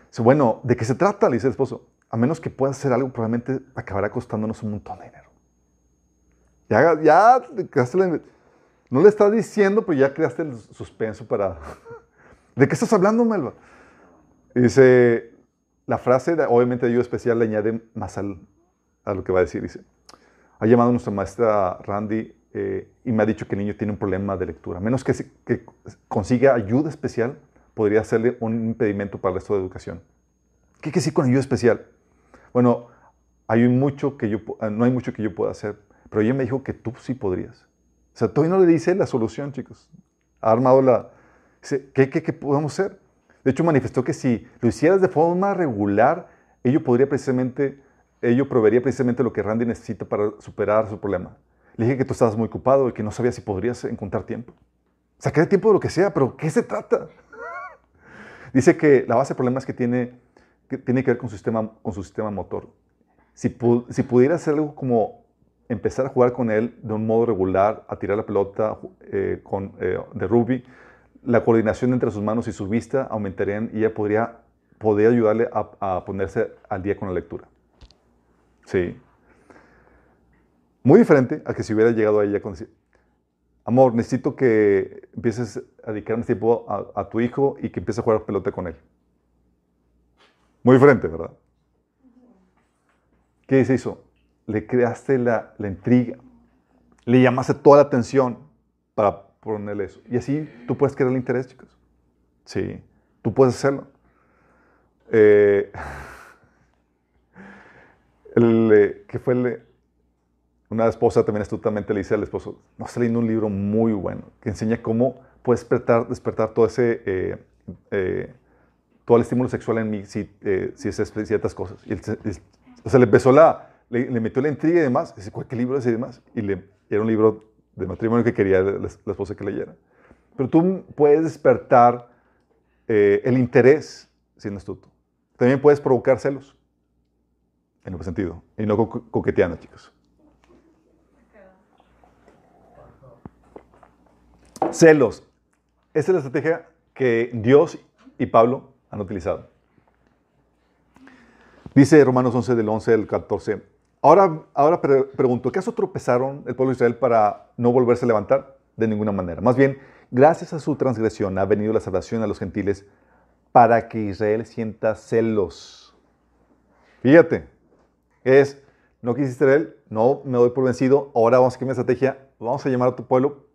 Dice, bueno, ¿de qué se trata? Le dice el esposo. A menos que pueda hacer algo, probablemente acabará costándonos un montón de dinero. Ya, ya no le estás diciendo, pero ya creaste el suspenso para... (laughs) ¿De qué estás hablando, Melba? dice, la frase, obviamente de yo especial, le añade más al, a lo que va a decir. Dice, ha llamado nuestra maestra Randy eh, y me ha dicho que el niño tiene un problema de lectura. Menos que, que consiga ayuda especial, podría hacerle un impedimento para el resto de educación. ¿Qué quiere decir con ayuda especial? Bueno, hay mucho que yo, no hay mucho que yo pueda hacer, pero ella me dijo que tú sí podrías. O sea, todavía no le dice la solución, chicos. Ha armado la... ¿Qué, qué, qué podemos hacer? De hecho, manifestó que si lo hicieras de forma regular, ello podría precisamente, ello proveería precisamente lo que Randy necesita para superar su problema. Le dije que tú estabas muy ocupado y que no sabías si podrías encontrar tiempo. Saqué tiempo de lo que sea, pero ¿qué se trata? (laughs) Dice que la base del problema es que tiene que, tiene que ver con su, sistema, con su sistema motor. si, pu- si pudiera hacer algo como empezar a jugar con él de un modo regular, a tirar la pelota eh, con, eh, de rugby, la coordinación entre sus manos y su vista aumentarían y ella podría, podría ayudarle a, a ponerse al día con la lectura. Sí. Muy diferente a que si hubiera llegado a ella con decir, amor, necesito que empieces a dedicar un tiempo a, tu hijo y que empieces a jugar pelota con él. Muy diferente, ¿verdad? ¿Qué se hizo? Le creaste la, la intriga, le llamaste toda la atención para ponerle eso. Y así tú puedes crear el interés, chicos. Sí, tú puedes hacerlo. Eh, (laughs) eh, ¿Qué fue el, una esposa también astutamente le dice al esposo, no está leyendo un libro muy bueno que enseña cómo puedes despertar, despertar todo ese, eh, eh, todo el estímulo sexual en mí si, eh, si es ciertas cosas. Y o sea, le empezó la, le, le metió la intriga y demás. Dice, ¿cuál qué libro es y demás? Y le, era un libro de matrimonio que quería la, la esposa que leyera. Pero tú puedes despertar eh, el interés siendo astuto. También puedes provocar celos. En ese sentido. Y no co- coqueteando, chicos. Celos. Esta es la estrategia que Dios y Pablo han utilizado. Dice Romanos 11 del 11 al 14. Ahora, ahora pre- pregunto, ¿acaso tropezaron el pueblo de Israel para no volverse a levantar? De ninguna manera. Más bien, gracias a su transgresión ha venido la salvación a los gentiles para que Israel sienta celos. Fíjate, es, no quisiste Israel, no me doy por vencido, ahora vamos a cambiar estrategia, vamos a llamar a tu pueblo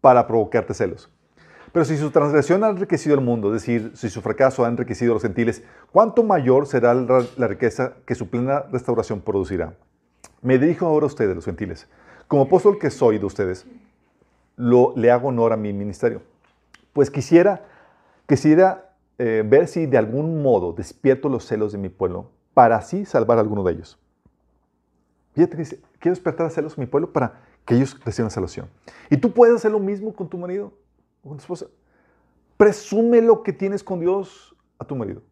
para provocarte celos. Pero si su transgresión ha enriquecido el mundo, es decir, si su fracaso ha enriquecido a los gentiles, ¿cuánto mayor será la riqueza que su plena restauración producirá? Me dirijo ahora a ustedes, los gentiles. Como apóstol que soy de ustedes, lo, le hago honor a mi ministerio. Pues quisiera, quisiera eh, ver si de algún modo despierto los celos de mi pueblo para así salvar a alguno de ellos. Fíjate que dice, quiero despertar a celos de mi pueblo para que ellos reciban salvación. Y tú puedes hacer lo mismo con tu marido o con tu esposa. Presume lo que tienes con Dios a tu marido.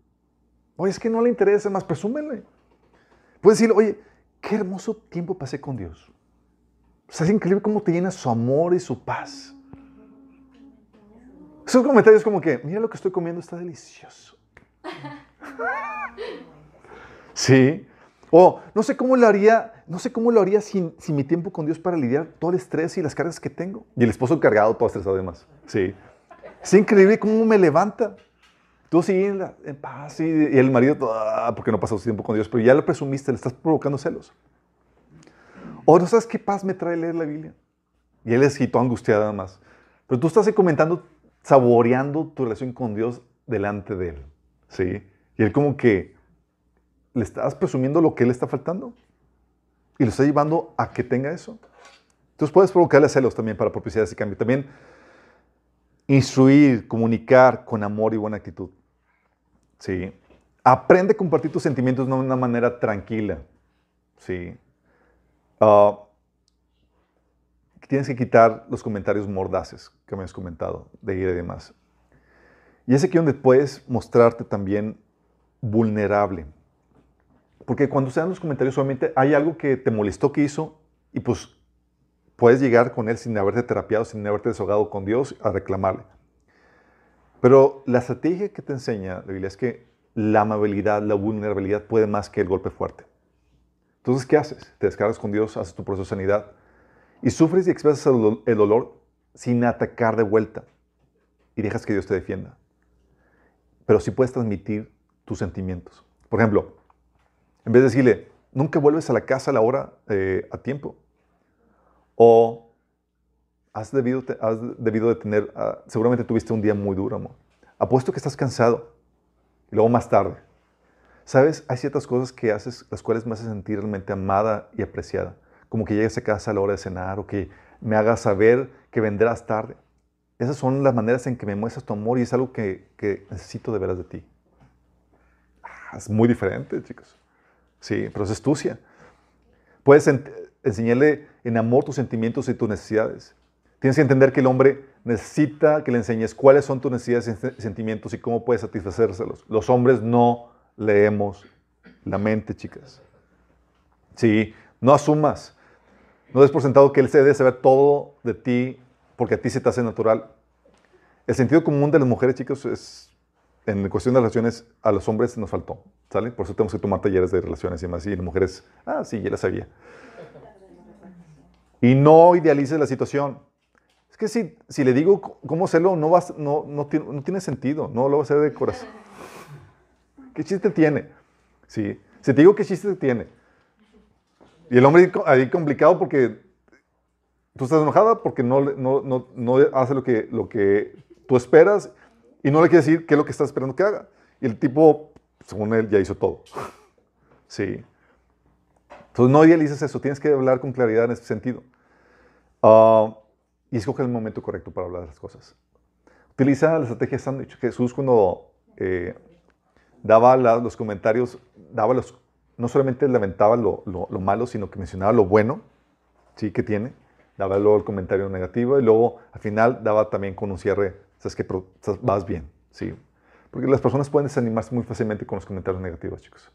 Oye, es que no le interesa más, presúmele. Puedes decirle, oye, qué hermoso tiempo pasé con Dios. O sea, es increíble cómo te llena su amor y su paz. Esos comentarios como que, mira lo que estoy comiendo, está delicioso. (laughs) Sí. O no sé cómo lo haría, no sé cómo lo haría sin, sin mi tiempo con Dios para lidiar todo el estrés y las cargas que tengo. Y el esposo cargado, todo estresado además. Sí. Es increíble cómo me levanta. Tú sí en, paz y, y el marido, ah, porque no pasó su tiempo con Dios, pero ya lo presumiste, le estás provocando celos. O no sabes qué paz me trae leer la Biblia. Y él es todo angustiado nada más. Pero tú estás comentando, saboreando tu relación con Dios delante de él. ¿Sí? Y él como que le estás presumiendo lo que le está faltando. Y lo está llevando a que tenga eso. Entonces puedes provocarle celos también para propiciar ese cambio. También instruir, comunicar con amor y buena actitud. ¿Sí? Aprende a compartir tus sentimientos de una manera tranquila. ¿Sí? Ah, tienes que quitar los comentarios mordaces que me has comentado, de ira y demás. Y es aquí donde puedes mostrarte también vulnerable. Porque cuando se dan los comentarios, solamente hay algo que te molestó que hizo y pues puedes llegar con él sin haberte terapiado, sin haberte desahogado con Dios a reclamarle. Pero la estrategia que te enseña la Biblia es que la amabilidad, la vulnerabilidad puede más que el golpe fuerte. Entonces, ¿qué haces? Te descargas con Dios, haces tu proceso de sanidad y sufres y expresas el, do- el dolor sin atacar de vuelta y dejas que Dios te defienda. Pero sí puedes transmitir tus sentimientos. Por ejemplo, en vez de decirle, nunca vuelves a la casa a la hora eh, a tiempo. O has debido, has debido de tener, ah, seguramente tuviste un día muy duro, amor. Apuesto que estás cansado. Y luego más tarde. ¿Sabes? Hay ciertas cosas que haces, las cuales me hacen sentir realmente amada y apreciada. Como que llegues a casa a la hora de cenar o que me hagas saber que vendrás tarde. Esas son las maneras en que me muestras tu amor y es algo que, que necesito de veras de ti. Ah, es muy diferente, chicos. Sí, pero es astucia. Puedes enseñarle en amor tus sentimientos y tus necesidades. Tienes que entender que el hombre necesita que le enseñes cuáles son tus necesidades y sen- sentimientos y cómo puedes satisfacérselos. Los hombres no leemos la mente, chicas. Sí, no asumas. No des por sentado que Él se debe saber todo de ti porque a ti se te hace natural. El sentido común de las mujeres, chicos, es en cuestión de relaciones, a los hombres nos faltó, ¿sale? Por eso tenemos que tomar talleres de relaciones y demás. Y las mujeres, ah, sí, ya la sabía. Y no idealices la situación. Es que si, si le digo cómo hacerlo, no, vas, no, no, no tiene sentido. No lo voy a hacer de corazón. ¿Qué chiste tiene? Sí. Si te digo qué chiste tiene. Y el hombre ahí co- ahí complicado porque tú estás enojada porque no, no, no, no hace lo que, lo que tú esperas y no le quieres decir qué es lo que estás esperando que haga. Y el tipo, según él, ya hizo todo. (laughs) Sí. Entonces no idealices eso, tienes que hablar con claridad en ese sentido. Ah, y escoge el momento correcto para hablar de las cosas. Utiliza la estrategia sándwich. Jesús cuando eh, daba los comentarios, daba los, no solamente lamentaba lo, lo- lo malo, sino que mencionaba lo bueno sí, que tiene. Daba luego el comentario negativo y luego al final daba también con un cierre, sabes que vas bien, sí. Porque las personas pueden desanimarse muy fácilmente con los comentarios negativos, chicos.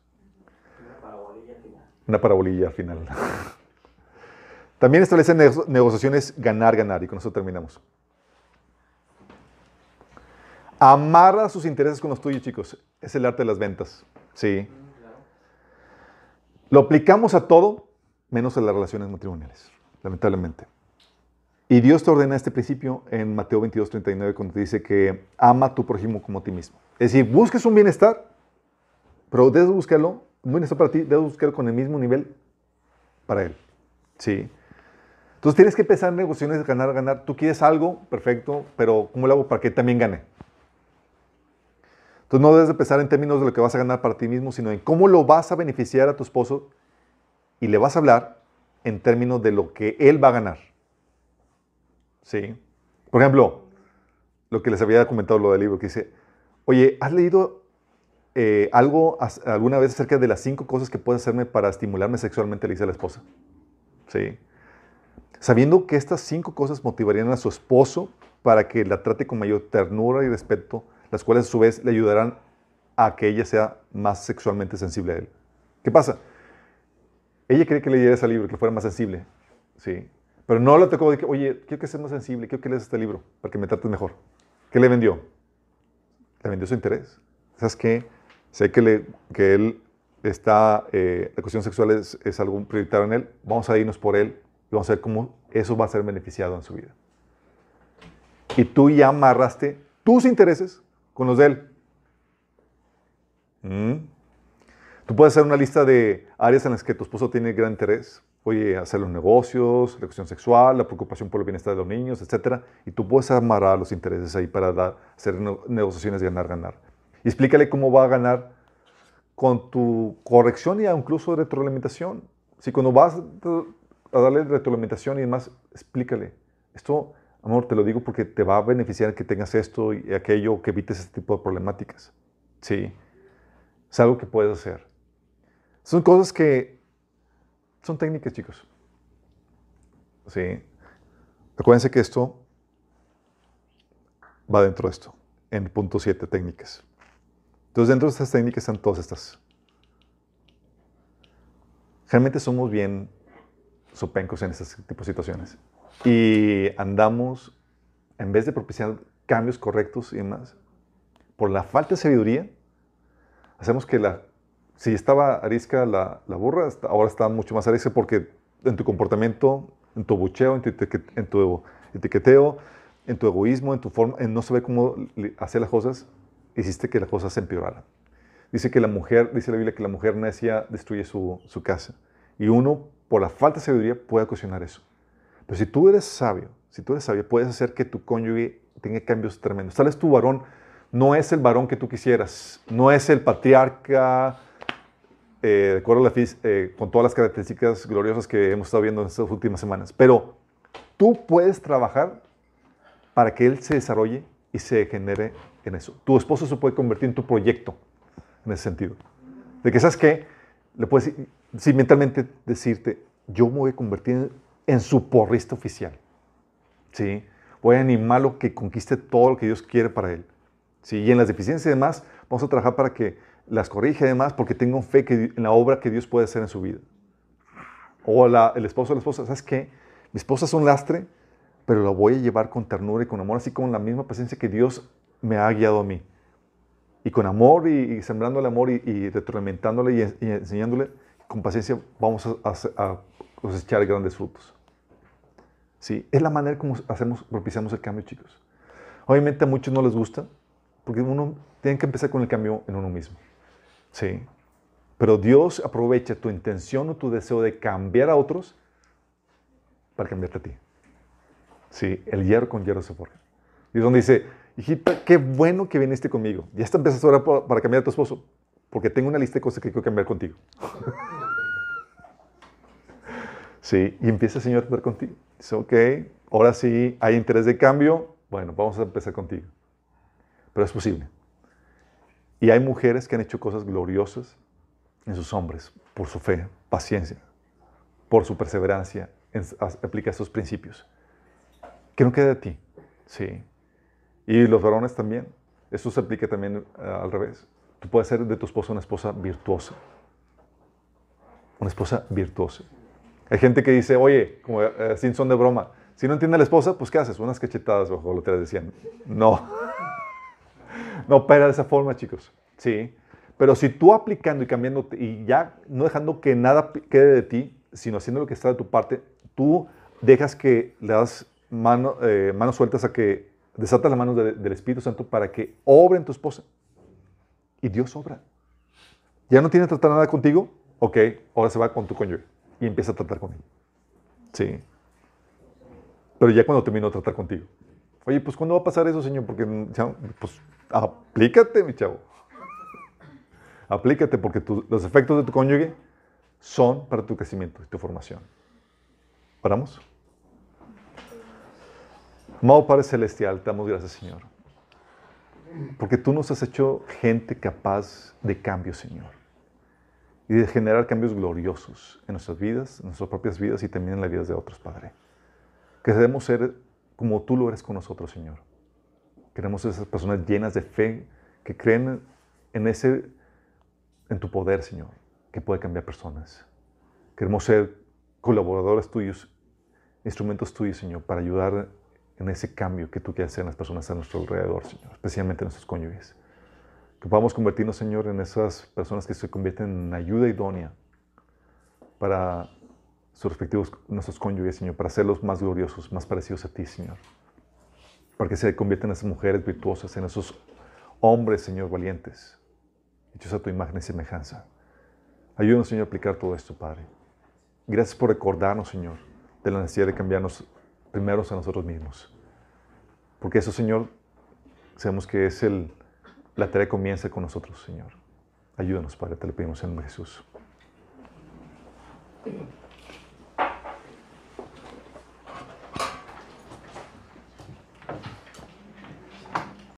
Una parabolilla al final. También establece nego- negociaciones ganar-ganar y con eso terminamos. Amarra sus intereses con los tuyos, chicos. Es el arte de las ventas. Sí. Lo aplicamos a todo, menos a las relaciones matrimoniales, lamentablemente. Y Dios te ordena este principio en Mateo 22, 39, cuando te dice que ama a tu prójimo como a ti mismo. Es decir, busques un bienestar, pero debes buscarlo, un bienestar para ti, debes buscarlo con el mismo nivel para él. Sí. Entonces tienes que pensar en negociaciones de ganar, ganar. Tú quieres algo, perfecto, pero ¿cómo lo hago para que también gane? Entonces no debes de pensar en términos de lo que vas a ganar para ti mismo, sino en cómo lo vas a beneficiar a tu esposo y le vas a hablar en términos de lo que él va a ganar. ¿Sí? Por ejemplo, lo que les había comentado lo del libro, que dice, oye, ¿has leído eh, algo alguna vez acerca de las cinco cosas que puedes hacerme para estimularme sexualmente? Le dice a la esposa. ¿Sí? Sabiendo que estas cinco cosas motivarían a su esposo para que la trate con mayor ternura y respeto, las cuales a su vez le ayudarán a que ella sea más sexualmente sensible a él. ¿Qué pasa? Ella quería que leyera ese libro, que fuera más sensible. Sí. Pero no le tocó de que, oye, quiero que seas más sensible, quiero que leas este libro para que me trates mejor. ¿Qué le vendió? Le vendió su interés. ¿Sabes qué? Sé que, le, que él está, eh, la cuestión sexual es, es algo prioritario en él. Vamos a irnos por él y vamos a ver cómo eso va a ser beneficiado en su vida. Y tú ya amarraste tus intereses con los de él. Mm. Tú puedes hacer una lista de áreas en las que tu esposo tiene gran interés. Oye, hacer los negocios, la cuestión sexual, la preocupación por el bienestar de los niños, etc. Y tú puedes amarrar los intereses ahí para dar, hacer ne- negociaciones de ganar-ganar. Y explícale cómo va a ganar con tu corrección y incluso retroalimentación. Si cuando vas a darle retroalimentación y demás, explícale. Esto, amor, te lo digo porque te va a beneficiar que tengas esto y aquello, que evites este tipo de problemáticas. Sí. Es algo que puedes hacer. Son cosas que son técnicas, chicos. Sí. Acuérdense que esto va dentro de esto, en punto 7, técnicas. Entonces, dentro de estas técnicas están todas estas. Realmente somos bien sopencos en este tipo de situaciones. Y andamos, en vez de propiciar cambios correctos y demás, por la falta de sabiduría, hacemos que la, si estaba arisca la, la burra, ahora está mucho más arisca porque en tu comportamiento, en tu bucheo, en tu, etiqueteo, en tu egoísmo, en tu forma, en no saber cómo hacer las cosas, hiciste que las cosas se empeoraran. Dice que la mujer, dice la Biblia que la mujer necia destruye su, su casa. Y uno, por la falta de sabiduría, puede ocasionar eso. Pero si tú eres sabio, si tú eres sabio, puedes hacer que tu cónyuge tenga cambios tremendos. Tal vez tu varón no es el varón que tú quisieras, no es el patriarca, eh, de acuerdo a la fis- eh, con todas las características gloriosas que hemos estado viendo en estas últimas semanas. Pero tú puedes trabajar para que él se desarrolle y se genere en eso. Tu esposo se puede convertir en tu proyecto en ese sentido. De que, ¿sabes qué? Le puedes, sí, mentalmente decirte, yo me voy a convertir en su porrista oficial. ¿Sí? Voy a animarlo que conquiste todo lo que Dios quiere para él. ¿Sí? Y en las deficiencias y demás, vamos a trabajar para que las corrija y demás, porque tengo fe que, en la obra que Dios puede hacer en su vida. O el esposo o la esposa, ¿sabes qué? Mi esposa es un lastre, pero la voy a llevar con ternura y con amor, así como la misma paciencia que Dios me ha guiado a mí. Y con amor y, y sembrando el amor y, y y, enseñándole, con paciencia vamos a, a- a cosechar grandes frutos. Sí, es la manera como hacemos, propiciamos el cambio, chicos. Obviamente a muchos no les gusta, porque uno tiene que empezar con el cambio en uno mismo. Sí. Pero Dios aprovecha tu intención o tu deseo de cambiar a otros para cambiarte a ti. Sí, el hierro con hierro se forja. Y es donde dice, hijita, qué bueno que viniste conmigo. Ya está empezaste ahora por- para cambiar a tu esposo, porque tengo una lista de cosas que quiero cambiar contigo. (laughs) Sí, y empieza el Señor a tratar contigo. Dice, ok, ahora sí hay interés de cambio, bueno, vamos a empezar contigo. Pero es posible. Y hay mujeres que han hecho cosas gloriosas en sus hombres por su fe, paciencia, por su perseverancia en a- aplicar estos principios. Que no quede de ti. Sí. Y los varones también. Eso se aplica también eh, al revés. Tú puedes ser de tu esposa una esposa virtuosa. Una esposa virtuosa. Hay gente que dice, oye, como eh, sin son de broma, si no entiende la esposa, pues ¿qué haces? Unas cachetadas bajo lo que decían. No. (laughs) No opera de esa forma, chicos. Sí. Pero si tú aplicando y cambiando y ya no dejando que nada quede de ti, sino haciendo lo que está de tu parte, tú dejas que le das eh, manos sueltas a que desatas las manos de- del Espíritu Santo para que obre en tu esposa. Y Dios obra. ¿Ya no tiene que tratar nada contigo? Ok, ahora se va con tu cónyuge y empieza a tratar con él. Sí. Pero ya cuando terminó de tratar contigo. Oye, pues ¿cuándo va a pasar eso, Señor? Porque, pues, aplícate, mi chavo. Aplícate porque los efectos de tu cónyuge son para tu crecimiento y tu formación. ¿Paramos? Amado Padre Celestial, te damos gracias, Señor. Porque tú nos has hecho gente capaz de cambio, Señor. Y de generar cambios gloriosos en nuestras vidas, en nuestras propias vidas y también en las vidas de otros, Padre. Que debemos ser como tú lo eres con nosotros, Señor. Queremos esas personas llenas de fe que creen en ese, en tu poder, Señor, que puede cambiar personas. Queremos ser colaboradores tuyos, instrumentos tuyos, Señor, para ayudar en ese cambio que tú quieres hacer en las personas a nuestro alrededor, Señor, especialmente en nuestros cónyuges. Que podamos convertirnos, Señor, en esas personas que se convierten en ayuda idónea para sus respectivos, nuestros cónyuges, Señor, para hacerlos más gloriosos, más parecidos a ti, Señor. Para que se conviertan en esas mujeres virtuosas, en esos hombres, Señor, valientes, hechos a tu imagen y semejanza. Ayúdanos, Señor, a aplicar todo esto, Padre. Gracias por recordarnos, Señor, de la necesidad de cambiarnos primeros a nosotros mismos. Porque eso, Señor, sabemos que es el, la tarea que comienza con nosotros, Señor. Ayúdanos, Padre, te lo pedimos en el nombre de Jesús.